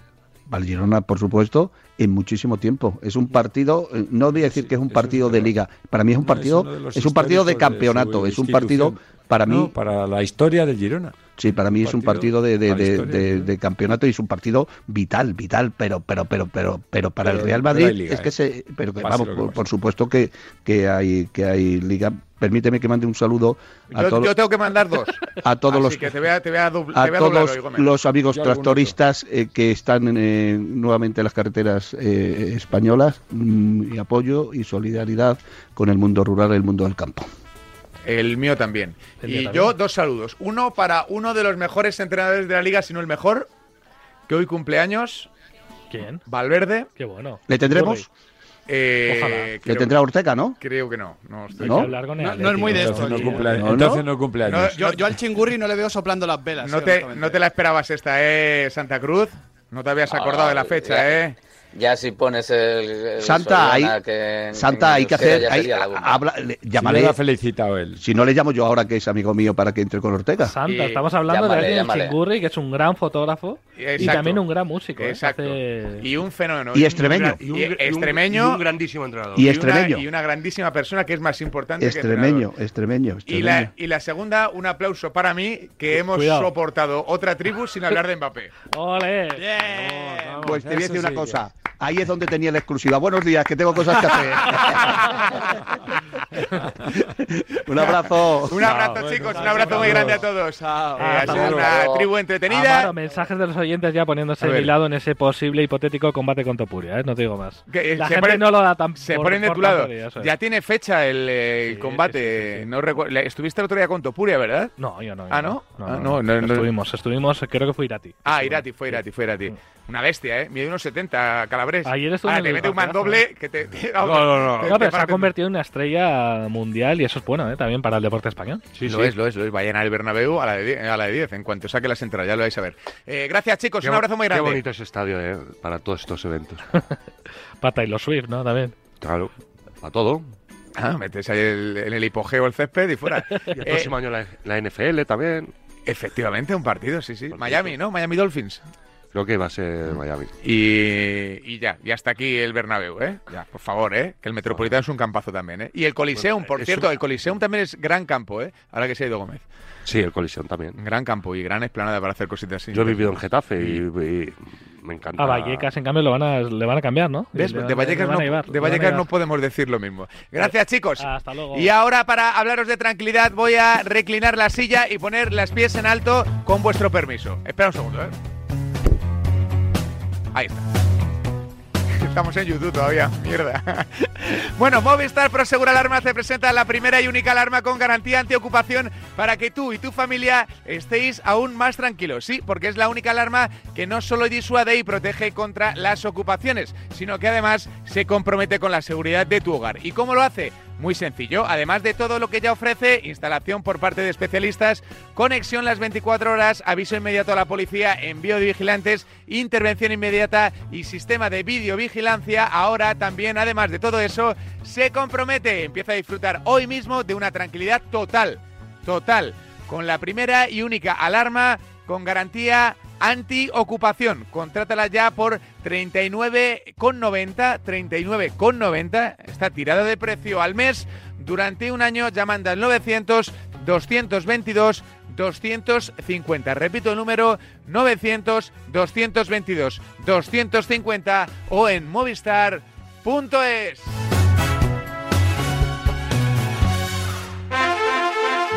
para el Girona, por supuesto, en muchísimo tiempo. Es un partido, eh, no voy a decir que es un partido de liga, para mí es un No, es partido, es un partido de campeonato, es un partido para mí, No, para la historia del Girona. sí, para mí es un partido de, de- de- historia, de- ¿no? de campeonato y es un partido vital, vital, pero, pero, pero, pero, pero para Pero- el Real Madrid liga, es que ¿eh? se, pero que, vamos, por, supuesto que, que hay, que hay liga. Permíteme que mande un saludo a Yo, todos, yo tengo que mandar dos. a todos Así los que te voy a, te voy a, dubl- a te voy a doblar todos los amigos Yo tractoristas eh, que están eh, nuevamente en las carreteras eh, españolas mm, y apoyo y solidaridad con el mundo rural y el mundo del campo. El mío también. El y mío yo dos saludos. Uno para uno de los mejores entrenadores de la liga, si no el mejor, que hoy cumpleaños, ¿Quién? Valverde. Qué bueno. ¿Le tendremos? Eh, Ojalá. Le tendrá Ortega, ¿no? Creo que no. No, estoy ¿No? es muy de esto, Entonces no el cumple, ¿No, entonces no cumple años. No, Yo, yo al chingurri no le veo soplando las velas. No te, no te la esperabas esta, ¿eh, Santa Cruz? No te habías acordado de la Ah, fecha. ¿eh? Ya si pones el, el Santa, hay, que en- Santa, en hay que hacer. hay- habla- le- Si no ha felicitado él. Si no le llamo yo ahora que es amigo mío para que entre con Ortega. Santa, Y- estamos hablando Llámale, de alguien Chingurri, que es un gran fotógrafo y Exacto. también un gran músico. ¿eh? Exacto. Hace- Y un fenómeno. Y un extremeño. Y un, y y un- extremeño. y un grandísimo entrenador. Y una- extremeño. Y una grandísima persona que es más importante que Extremeño, extremeño, Y extremeño. la, y la segunda, un aplauso para mí, que hemos Cuidado. soportado otra tribu sin hablar de Mbappé. ¡Ole! Pues te voy a decir una sí cosa. Ahí es donde tenía la exclusiva. Buenos días, que tengo cosas que hacer. un abrazo. Un abrazo, Chao. chicos. Bueno, Un abrazo muy grande a todos. Chao. Eh, ha sido luego. una tribu entretenida. Amaro, mensajes de los oyentes ya poniéndose A de lado en ese posible hipotético combate con Topuria, ¿eh? no te digo más. Que, eh, La se gente ponen- no lo da tan Se por- ponen de por tu lado. es. Ya tiene fecha el, eh, el Sí, combate. sí, sí, sí. No recuerdo- Estuviste el otro día con Topuria, ¿verdad? No, yo no. yo Ah, ¿no? No, Ah, no, no, no, no. Estuvimos, estuvimos, creo que fue Irati. Ah, Irati, fue Irati, fue Irati. Una bestia, ¿eh? Mide unos 70, Calabres. Ayer estuvo en te el mete un mandoble que te... te- No, no, no. te- No, te pero se ha convertido en una estrella mundial y eso es bueno ¿eh? también para el deporte español. Sí, lo sí. es, lo es, lo es. Vayan al Bernabéu a la de 10, a la de 10 en cuanto saque las entradas, ya lo vais a ver. Eh, gracias, chicos. Qué un abrazo muy Qué grande. bonito ese estadio, eh, para todos estos eventos. Para Taylor Swift, ¿no? También. Claro, a todo. Ah, metes ahí el- en el hipogeo el césped y fuera. Y el Eh, próximo año la, la NFL también. efectivamente, un partido, sí, sí. Miami, ¿no? Miami Dolphins. Creo que va a ser Miami. Y, y ya, y hasta aquí el Bernabéu, ¿eh? Ya, por favor, ¿eh? Que el Metropolitano es un campazo también, ¿eh? Y el Coliseum, por cierto, un- el Coliseum también es gran campo, ¿eh? Ahora que se ha ido Gómez. Sí, el Colisión también. Gran campo y gran explanada para hacer cositas así. Yo he vivido en Getafe y, y me encanta. A Vallecas, en cambio, lo van a, le van a cambiar, ¿no? De le Vallecas, no, llevar, de Vallecas no podemos decir lo mismo. Gracias, chicos. Hasta luego. Y ahora, para hablaros de tranquilidad, voy a reclinar la silla y poner las pies en alto con vuestro permiso. Espera un segundo, ¿eh? Ahí está. Estamos en YouTube todavía, mierda. Bueno, Movistar Prosegura Alarma te presenta la primera y única alarma con garantía antiocupación para que tú y tu familia estéis aún más tranquilos. Sí, porque es la única alarma que no solo disuade y protege contra las ocupaciones, sino que además se compromete con la seguridad de tu hogar. ¿Y cómo lo hace? Muy sencillo, además de todo lo que ya ofrece, instalación por parte de especialistas, conexión las 24 horas, aviso inmediato a la policía, envío de vigilantes, intervención inmediata y sistema de videovigilancia, ahora también, además de todo eso, se compromete, empieza a disfrutar hoy mismo de una tranquilidad total, total, con la primera y única alarma con garantía anti-ocupación. Contrátala ya por 39,90, 39,90, está tirada de precio al mes durante un año llamando al 900 222 250. Repito el número 900 222 250 o en movistar.es.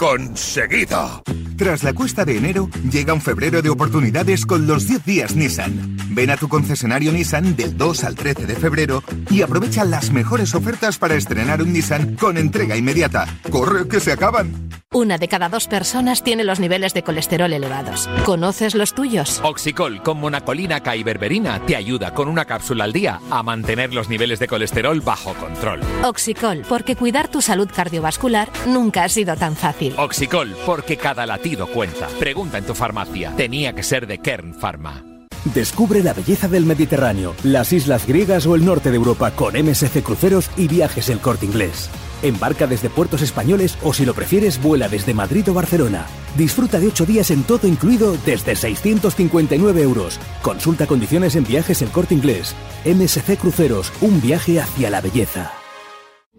conseguido. Tras la cuesta de enero, llega un febrero de oportunidades con los 10 días Nissan. Ven a tu concesionario Nissan del 2 al 13 de febrero y aprovecha las mejores ofertas para estrenar un Nissan con entrega inmediata. ¡Corre, que se acaban! Una de cada dos personas tiene los niveles de colesterol elevados. ¿Conoces los tuyos? Oxicol con monacolina K y berberina te ayuda con una cápsula al día a mantener los niveles de colesterol bajo control. Oxicol, porque cuidar tu salud cardiovascular nunca ha sido tan fácil. Oxicol, porque cada latido cuenta. Pregunta en tu farmacia. Tenía que ser de Kern Pharma. Descubre la belleza del Mediterráneo, las islas griegas o el norte de Europa con MSC Cruceros y Viajes El Corte Inglés. Embarca desde puertos españoles o si lo prefieres vuela desde Madrid o Barcelona. Disfruta de 8 días en todo incluido desde 659 euros. Consulta condiciones en Viajes El Corte Inglés. MSC Cruceros, un viaje hacia la belleza.